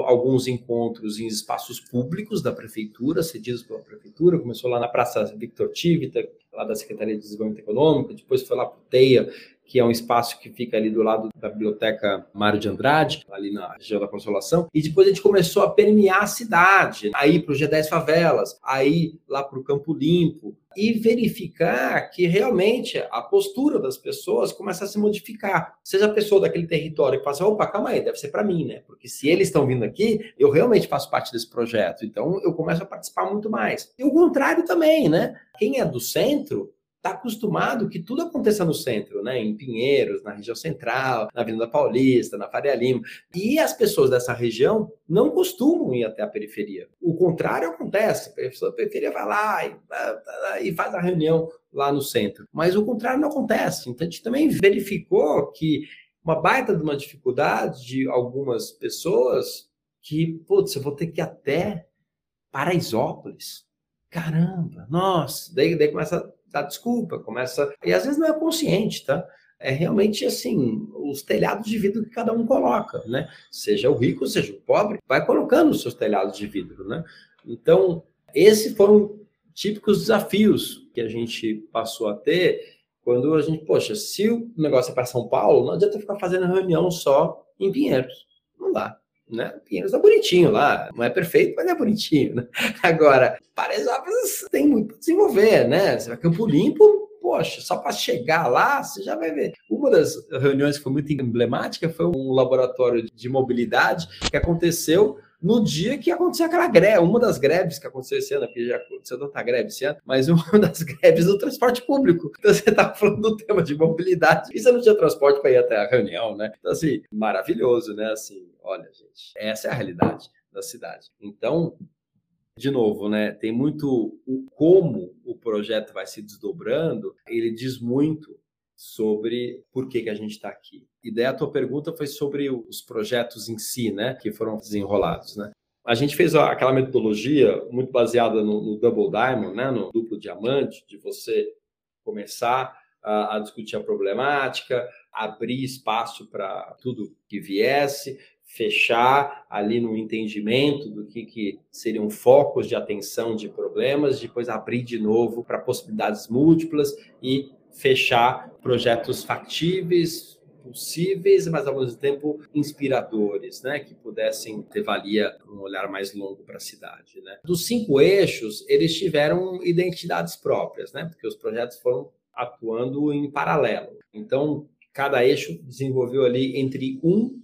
alguns encontros em espaços públicos da prefeitura, cedidos pela prefeitura, começou lá na Praça Victor Tivita, lá da Secretaria de Desenvolvimento Econômico, depois foi lá para o TEIA, que é um espaço que fica ali do lado da Biblioteca Mário de Andrade, ali na região da Consolação. E depois a gente começou a permear a cidade, aí para o G10 Favelas, aí lá para o Campo Limpo, e verificar que realmente a postura das pessoas começa a se modificar. Seja a pessoa daquele território que assim, opa, calma aí, deve ser para mim, né? Porque se eles estão vindo aqui, eu realmente faço parte desse projeto. Então eu começo a participar muito mais. E o contrário também, né? Quem é do centro está acostumado que tudo aconteça no centro, né? Em Pinheiros, na região central, na Avenida Paulista, na Faria Lima. E as pessoas dessa região não costumam ir até a periferia. O contrário acontece. A pessoa da periferia vai lá e, e faz a reunião lá no centro. Mas o contrário não acontece. Então a gente também verificou que uma baita de uma dificuldade de algumas pessoas que, putz, eu vou ter que ir até Paraisópolis. Caramba, nossa, daí, daí começa dá desculpa, começa. E às vezes não é consciente, tá? É realmente assim, os telhados de vidro que cada um coloca, né? Seja o rico, seja o pobre, vai colocando os seus telhados de vidro, né? Então, esses foram típicos desafios que a gente passou a ter quando a gente, poxa, se o negócio é para São Paulo, não adianta ficar fazendo reunião só em Pinheiros. Não dá né? Pinheiros tá bonitinho lá, não é perfeito, mas é bonitinho, né? Agora, Paraisópolis tem muito para desenvolver, né? Você vai Campo Limpo, poxa, só para chegar lá, você já vai ver. Uma das reuniões que foi muito emblemática foi um laboratório de mobilidade que aconteceu no dia que aconteceu aquela greve, uma das greves que aconteceu esse ano, porque já aconteceu tanta greve esse ano, mas uma das greves do transporte público. Então você estava falando do tema de mobilidade e você não tinha transporte para ir até a reunião, né? Então, assim, maravilhoso, né? Assim, olha, gente, essa é a realidade da cidade. Então, de novo, né? Tem muito o como o projeto vai se desdobrando, ele diz muito sobre por que, que a gente está aqui. E daí a tua pergunta foi sobre os projetos em si, né, que foram desenrolados, né? A gente fez aquela metodologia muito baseada no, no Double Diamond, né, no duplo diamante, de você começar a, a discutir a problemática, abrir espaço para tudo que viesse, fechar ali no entendimento do que, que seriam focos de atenção de problemas, depois abrir de novo para possibilidades múltiplas e fechar projetos factíveis, possíveis, mas ao mesmo tempo inspiradores, né, que pudessem ter valia um olhar mais longo para a cidade, né. Dos cinco eixos, eles tiveram identidades próprias, né, porque os projetos foram atuando em paralelo. Então, cada eixo desenvolveu ali entre um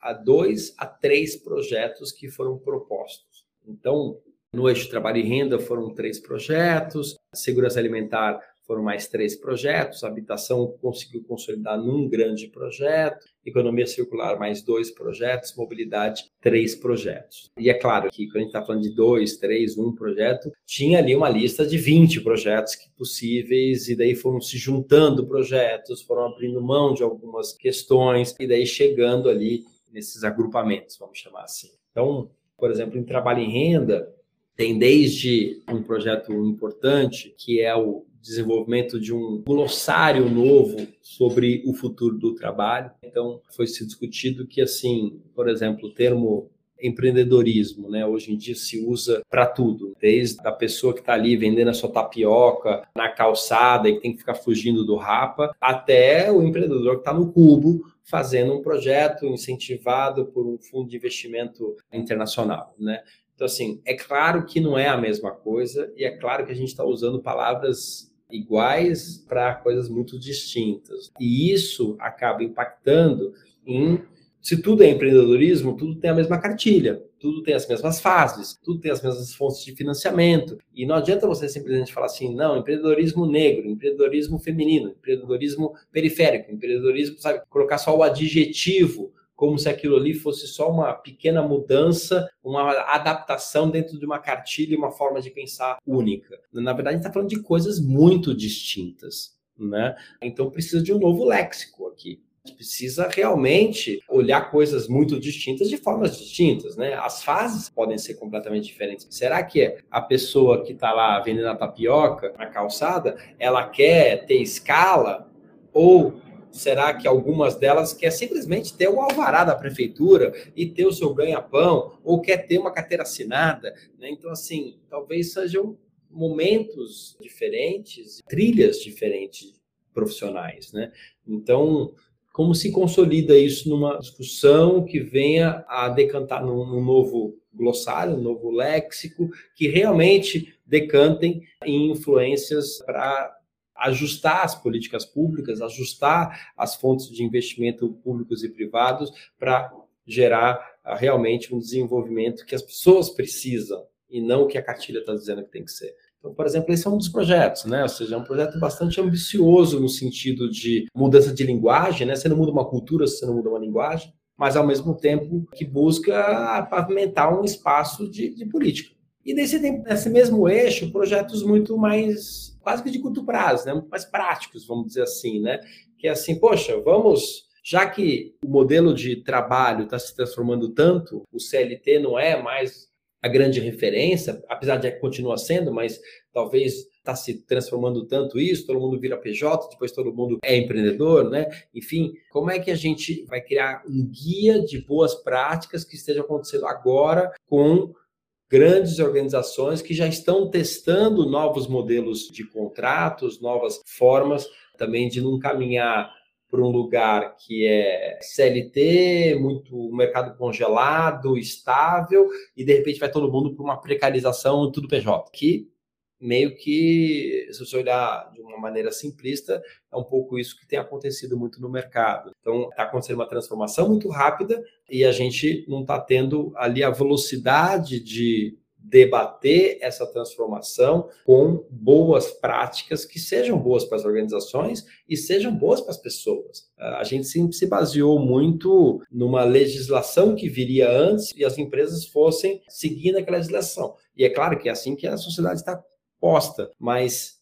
a dois a três projetos que foram propostos. Então, no eixo trabalho e renda foram três projetos, segurança alimentar foram mais três projetos, habitação conseguiu consolidar num grande projeto, economia circular mais dois projetos, mobilidade três projetos. E é claro que quando a gente está falando de dois, três, um projeto, tinha ali uma lista de 20 projetos possíveis, e daí foram se juntando projetos, foram abrindo mão de algumas questões, e daí chegando ali nesses agrupamentos, vamos chamar assim. Então, por exemplo, em trabalho em renda, tem desde um projeto importante, que é o desenvolvimento de um glossário novo sobre o futuro do trabalho. Então, foi se discutido que, assim, por exemplo, o termo empreendedorismo, né? Hoje em dia se usa para tudo, desde a pessoa que está ali vendendo a sua tapioca na calçada e que tem que ficar fugindo do rapa, até o empreendedor que está no cubo fazendo um projeto incentivado por um fundo de investimento internacional, né? Então, assim, é claro que não é a mesma coisa e é claro que a gente está usando palavras iguais para coisas muito distintas. E isso acaba impactando em se tudo é empreendedorismo, tudo tem a mesma cartilha, tudo tem as mesmas fases, tudo tem as mesmas fontes de financiamento. E não adianta você simplesmente falar assim, não, empreendedorismo negro, empreendedorismo feminino, empreendedorismo periférico, empreendedorismo, sabe, colocar só o adjetivo como se aquilo ali fosse só uma pequena mudança, uma adaptação dentro de uma cartilha e uma forma de pensar única. Na verdade, a gente está falando de coisas muito distintas. Né? Então precisa de um novo léxico aqui. Precisa realmente olhar coisas muito distintas de formas distintas, né? As fases podem ser completamente diferentes. Será que a pessoa que está lá vendendo a tapioca na calçada, ela quer ter escala ou Será que algumas delas quer simplesmente ter o alvará da prefeitura e ter o seu ganha-pão, ou quer ter uma carteira assinada? Né? Então, assim, talvez sejam momentos diferentes, trilhas diferentes profissionais, né? Então, como se consolida isso numa discussão que venha a decantar num, num novo glossário, um novo léxico, que realmente decantem em influências para ajustar as políticas públicas, ajustar as fontes de investimento públicos e privados para gerar uh, realmente um desenvolvimento que as pessoas precisam e não o que a cartilha está dizendo que tem que ser. Então, por exemplo, esse é um dos projetos, né? Ou seja, é um projeto bastante ambicioso no sentido de mudança de linguagem, né? Você não muda uma cultura se você não muda uma linguagem, mas ao mesmo tempo que busca pavimentar um espaço de, de política. E nesse mesmo eixo, projetos muito mais, que de curto prazo, né? mais práticos, vamos dizer assim, né? Que é assim, poxa, vamos já que o modelo de trabalho está se transformando tanto, o CLT não é mais a grande referência, apesar de continuar sendo, mas talvez está se transformando tanto isso, todo mundo vira PJ, depois todo mundo é empreendedor, né? Enfim, como é que a gente vai criar um guia de boas práticas que esteja acontecendo agora com grandes organizações que já estão testando novos modelos de contratos, novas formas também de não caminhar para um lugar que é CLT, muito mercado congelado, estável, e de repente vai todo mundo para uma precarização tudo PJ, que meio que, se você olhar de uma maneira simplista, é um pouco isso que tem acontecido muito no mercado. Então, está acontecendo uma transformação muito rápida e a gente não está tendo ali a velocidade de debater essa transformação com boas práticas que sejam boas para as organizações e sejam boas para as pessoas. A gente sempre se baseou muito numa legislação que viria antes e as empresas fossem seguindo aquela legislação. E é claro que é assim que a sociedade está posta, mas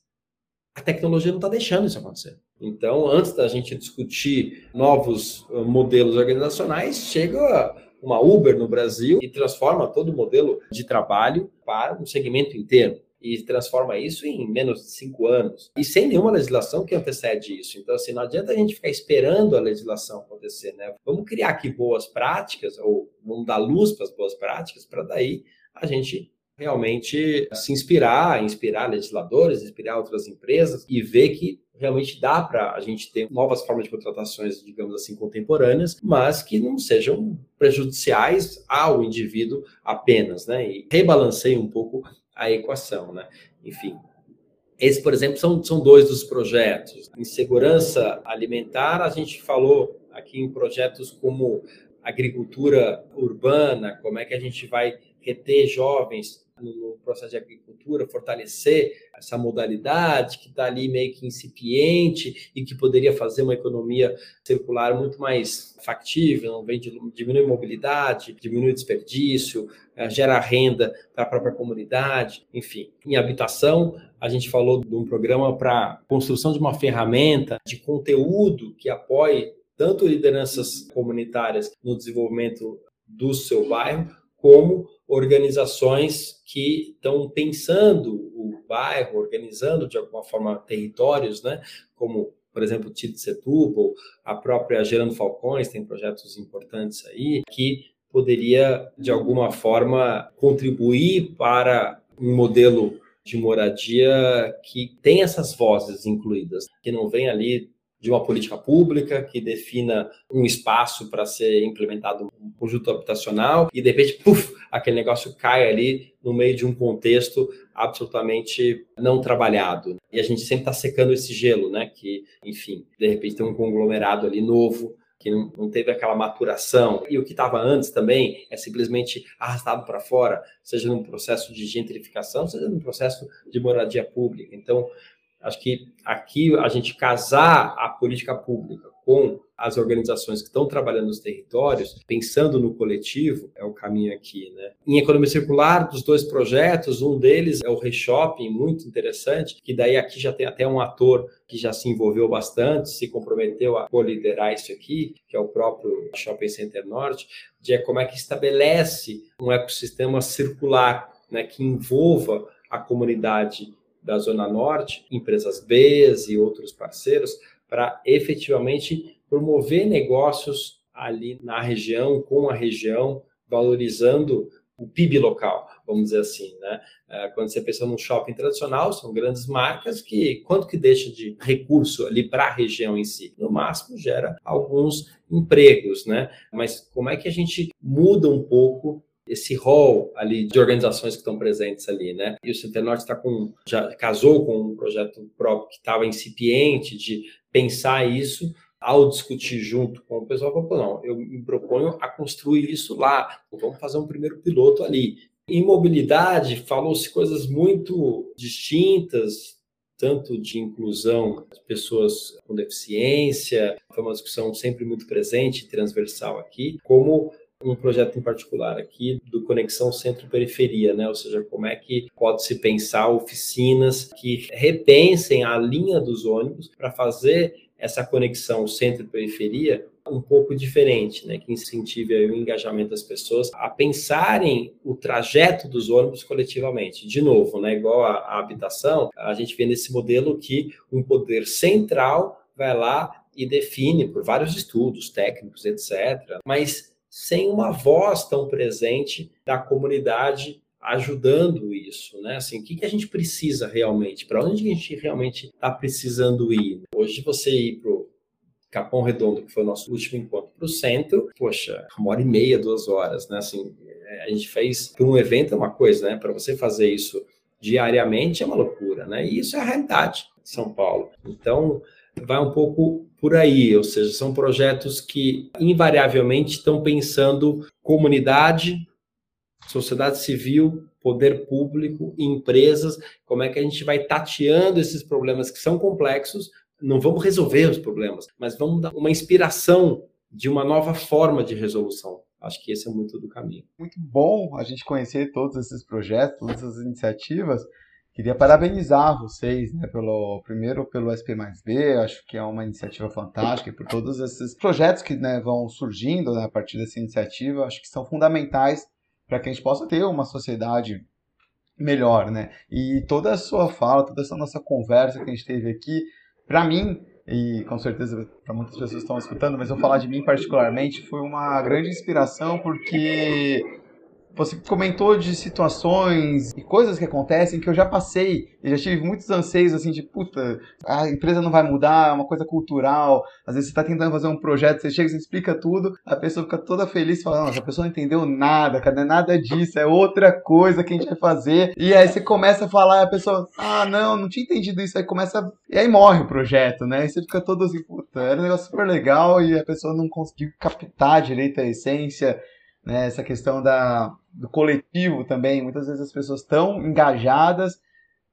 a tecnologia não está deixando isso acontecer. Então, antes da gente discutir novos uh, modelos organizacionais, chega uma Uber no Brasil e transforma todo o modelo de trabalho para um segmento inteiro. e transforma isso em menos de cinco anos. E sem nenhuma legislação que antecede isso. Então, assim, não adianta a gente ficar esperando a legislação acontecer, né? Vamos criar aqui boas práticas, ou vamos dar luz para as boas práticas, para daí a gente realmente se inspirar, inspirar legisladores, inspirar outras empresas e ver que realmente dá para a gente ter novas formas de contratações, digamos assim, contemporâneas, mas que não sejam prejudiciais ao indivíduo apenas, né? E rebalanceie um pouco a equação, né? Enfim, esses, por exemplo, são, são dois dos projetos. Em segurança alimentar, a gente falou aqui em projetos como agricultura urbana, como é que a gente vai reter jovens no processo de agricultura, fortalecer essa modalidade que está ali meio que incipiente e que poderia fazer uma economia circular muito mais factível, não vem diminui mobilidade, diminui desperdício, eh, gera renda para a própria comunidade, enfim. Em habitação, a gente falou de um programa para construção de uma ferramenta de conteúdo que apoie tanto lideranças comunitárias no desenvolvimento do seu bairro, como organizações que estão pensando o bairro, organizando de alguma forma territórios, né? Como, por exemplo, Tito Setúbal, a própria Gerando Falcões tem projetos importantes aí que poderia de alguma forma contribuir para um modelo de moradia que tem essas vozes incluídas, que não vem ali de uma política pública que defina um espaço para ser implementado um conjunto habitacional e de repente, puf, aquele negócio cai ali no meio de um contexto absolutamente não trabalhado. E a gente sempre está secando esse gelo, né? Que, enfim, de repente tem um conglomerado ali novo que não, teve aquela maturação. E o que estava antes também é simplesmente arrastado para fora, seja num processo de gentrificação, seja num processo de moradia pública. Então, Acho que aqui a gente casar a política pública com as organizações que estão trabalhando nos territórios, pensando no coletivo, é o caminho aqui, né? Em economia circular, dos dois projetos, um deles é o Reshopping, muito interessante, que daí aqui já tem até um ator que já se envolveu bastante, se comprometeu a liderar isso aqui, que é o próprio Shopping Center Norte, de é como é que estabelece um ecossistema circular, né, que envolva a comunidade da Zona Norte, empresas B e outros parceiros, para efetivamente promover negócios ali na região, com a região, valorizando o PIB local, vamos dizer assim, né? É, quando você pensa num shopping tradicional, são grandes marcas que quanto que deixa de recurso ali para a região em si? No máximo gera alguns empregos, né? Mas como é que a gente muda um pouco esse rol ali de organizações que estão presentes ali, né? E o Centenorte está com já casou com um projeto próprio que estava incipiente de pensar isso ao discutir junto com o pessoal, falou, não, eu me proponho a construir isso lá, vamos fazer um primeiro piloto ali. Em mobilidade, falou-se coisas muito distintas, tanto de inclusão de pessoas com deficiência, foi uma discussão sempre muito presente, transversal aqui, como um projeto em particular aqui do Conexão Centro-Periferia, né? Ou seja, como é que pode se pensar oficinas que repensem a linha dos ônibus para fazer essa conexão centro-periferia um pouco diferente, né, que incentive o engajamento das pessoas a pensarem o trajeto dos ônibus coletivamente. De novo, né, igual a habitação, a gente vê nesse modelo que um poder central vai lá e define por vários estudos técnicos, etc. Mas sem uma voz tão presente da comunidade ajudando isso, né? Assim, o que, a gente precisa realmente? Para onde a gente realmente está precisando ir? Hoje você ir para o Capão Redondo, que foi o nosso último encontro, para o centro, poxa, uma hora e meia, duas horas, né? Assim, é, a gente fez um evento é uma coisa, né? Para você fazer isso diariamente é uma loucura, né? E isso é a realidade de São Paulo. Então, vai um pouco por aí, ou seja, são projetos que invariavelmente estão pensando comunidade, sociedade civil, poder público, empresas, como é que a gente vai tateando esses problemas que são complexos, não vamos resolver os problemas, mas vamos dar uma inspiração de uma nova forma de resolução. Acho que esse é muito do caminho. Muito bom a gente conhecer todos esses projetos, todas essas iniciativas. Queria parabenizar vocês, né, pelo primeiro pelo SP mais B, acho que é uma iniciativa fantástica, e por todos esses projetos que né, vão surgindo né, a partir dessa iniciativa, acho que são fundamentais para que a gente possa ter uma sociedade melhor, né? E toda a sua fala, toda essa nossa conversa que a gente teve aqui, para mim, e com certeza para muitas pessoas que estão escutando, mas eu falar de mim particularmente, foi uma grande inspiração porque você comentou de situações e coisas que acontecem que eu já passei e já tive muitos anseios assim de puta, a empresa não vai mudar, é uma coisa cultural. Às vezes você está tentando fazer um projeto, você chega, você explica tudo, a pessoa fica toda feliz, fala, não, essa pessoa não entendeu nada, cara, não é nada disso, é outra coisa que a gente vai fazer. E aí você começa a falar, a pessoa, ah, não, não tinha entendido isso, aí começa, e aí morre o projeto, né? E você fica todo assim, puta, era um negócio super legal e a pessoa não conseguiu captar direito a essência né? Essa questão da, do coletivo também, muitas vezes as pessoas estão engajadas,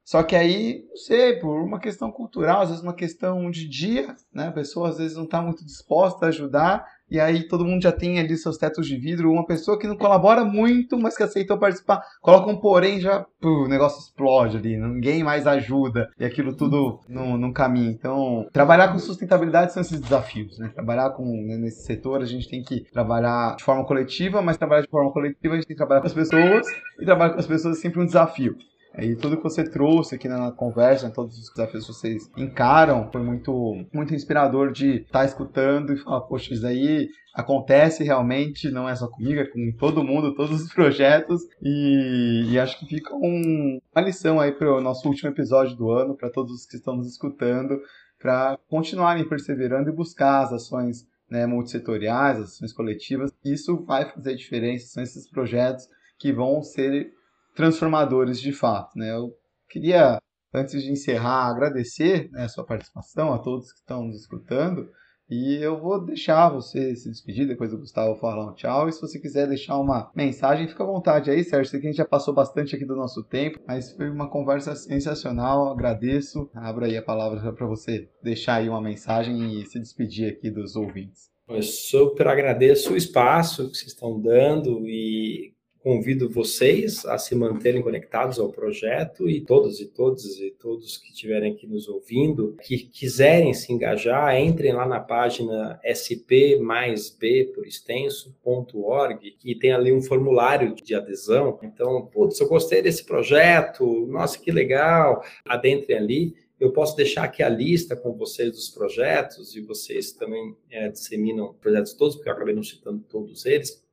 só que aí, não sei, por uma questão cultural, às vezes uma questão de dia, né? A pessoa às vezes não está muito disposta a ajudar, e aí todo mundo já tem ali seus tetos de vidro. Uma pessoa que não colabora muito, mas que aceitou participar, coloca um porém, já pô, o negócio explode ali, ninguém mais ajuda, e aquilo tudo não, não caminha. Então, trabalhar com sustentabilidade são esses desafios, né? Trabalhar com, né, nesse setor, a gente tem que trabalhar de forma coletiva, mas trabalhar de forma coletiva, a gente tem que trabalhar com as pessoas, e trabalhar com as pessoas é sempre um desafio. E tudo que você trouxe aqui na conversa, todos os desafios que vocês encaram, foi muito, muito inspirador de estar tá escutando e falar, poxa, isso aí acontece realmente, não é só comigo, é com todo mundo, todos os projetos. E, e acho que fica um, uma lição aí para o nosso último episódio do ano, para todos os que estão nos escutando, para continuarem perseverando e buscar as ações né, multissetoriais, as ações coletivas. Isso vai fazer diferença, são esses projetos que vão ser transformadores de fato. Né? Eu queria, antes de encerrar, agradecer né, a sua participação, a todos que estão nos escutando. E eu vou deixar você se despedir, depois o Gustavo falar um tchau. E se você quiser deixar uma mensagem, fica à vontade aí, Sérgio. Sei que a gente já passou bastante aqui do nosso tempo, mas foi uma conversa sensacional. Agradeço. Abra aí a palavra para você deixar aí uma mensagem e se despedir aqui dos ouvintes. Eu super agradeço o espaço que vocês estão dando e Convido vocês a se manterem conectados ao projeto e todos e todas e todos que estiverem aqui nos ouvindo, que quiserem se engajar, entrem lá na página sp mais b por extenso.org e tem ali um formulário de adesão. Então, putz, eu gostei desse projeto, nossa, que legal, adentrem ali. Eu posso deixar aqui a lista com vocês dos projetos e vocês também é, disseminam projetos todos, porque eu acabei não citando todos eles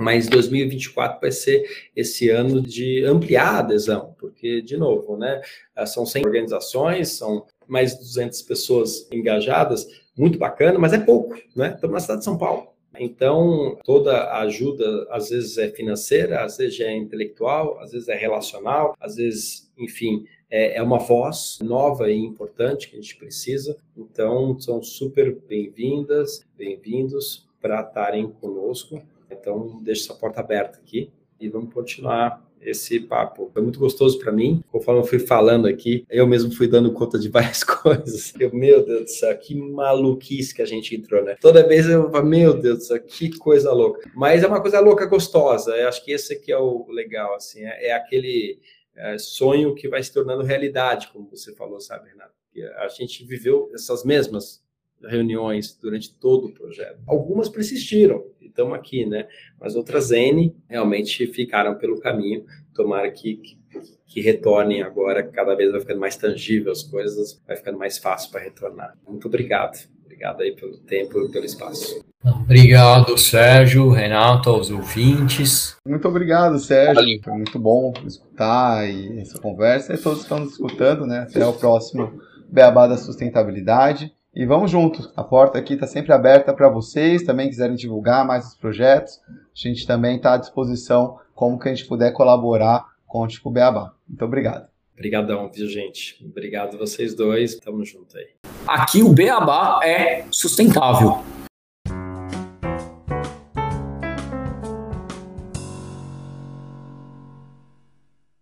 mas 2024 vai ser esse ano de ampliar a adesão, porque, de novo, né, são 100 organizações, são mais de 200 pessoas engajadas, muito bacana, mas é pouco, né? Estamos na cidade de São Paulo. Então, toda a ajuda, às vezes é financeira, às vezes é intelectual, às vezes é relacional, às vezes, enfim, é, é uma voz nova e importante que a gente precisa. Então, são super bem-vindas, bem-vindos para estarem conosco. Então, deixo essa porta aberta aqui e vamos continuar esse papo. Foi muito gostoso para mim. Conforme eu fui falando aqui, eu mesmo fui dando conta de várias coisas. Eu, meu Deus do céu, que maluquice que a gente entrou, né? Toda vez eu falo, meu Deus do céu, que coisa louca. Mas é uma coisa louca gostosa. Eu acho que esse aqui é o legal, assim. É, é aquele é, sonho que vai se tornando realidade, como você falou, sabe, Renato? A gente viveu essas mesmas reuniões durante todo o projeto. Algumas persistiram, estamos aqui, né? Mas outras N realmente ficaram pelo caminho. Tomara que, que, que retornem agora, cada vez vai ficando mais tangível as coisas, vai ficando mais fácil para retornar. Muito obrigado. Obrigado aí pelo tempo e pelo espaço. Obrigado, Sérgio, Renato, aos ouvintes. Muito obrigado, Sérgio. Foi muito bom escutar e essa conversa. E todos que estão nos escutando, né? Até o próximo Beabá da Sustentabilidade. E vamos juntos. A porta aqui está sempre aberta para vocês, também quiserem divulgar mais os projetos. A gente também está à disposição, como que a gente puder colaborar com o Tipo Beabá. Muito obrigado. Obrigadão, viu, gente? Obrigado vocês dois. Tamo junto aí. Aqui o Beabá é sustentável.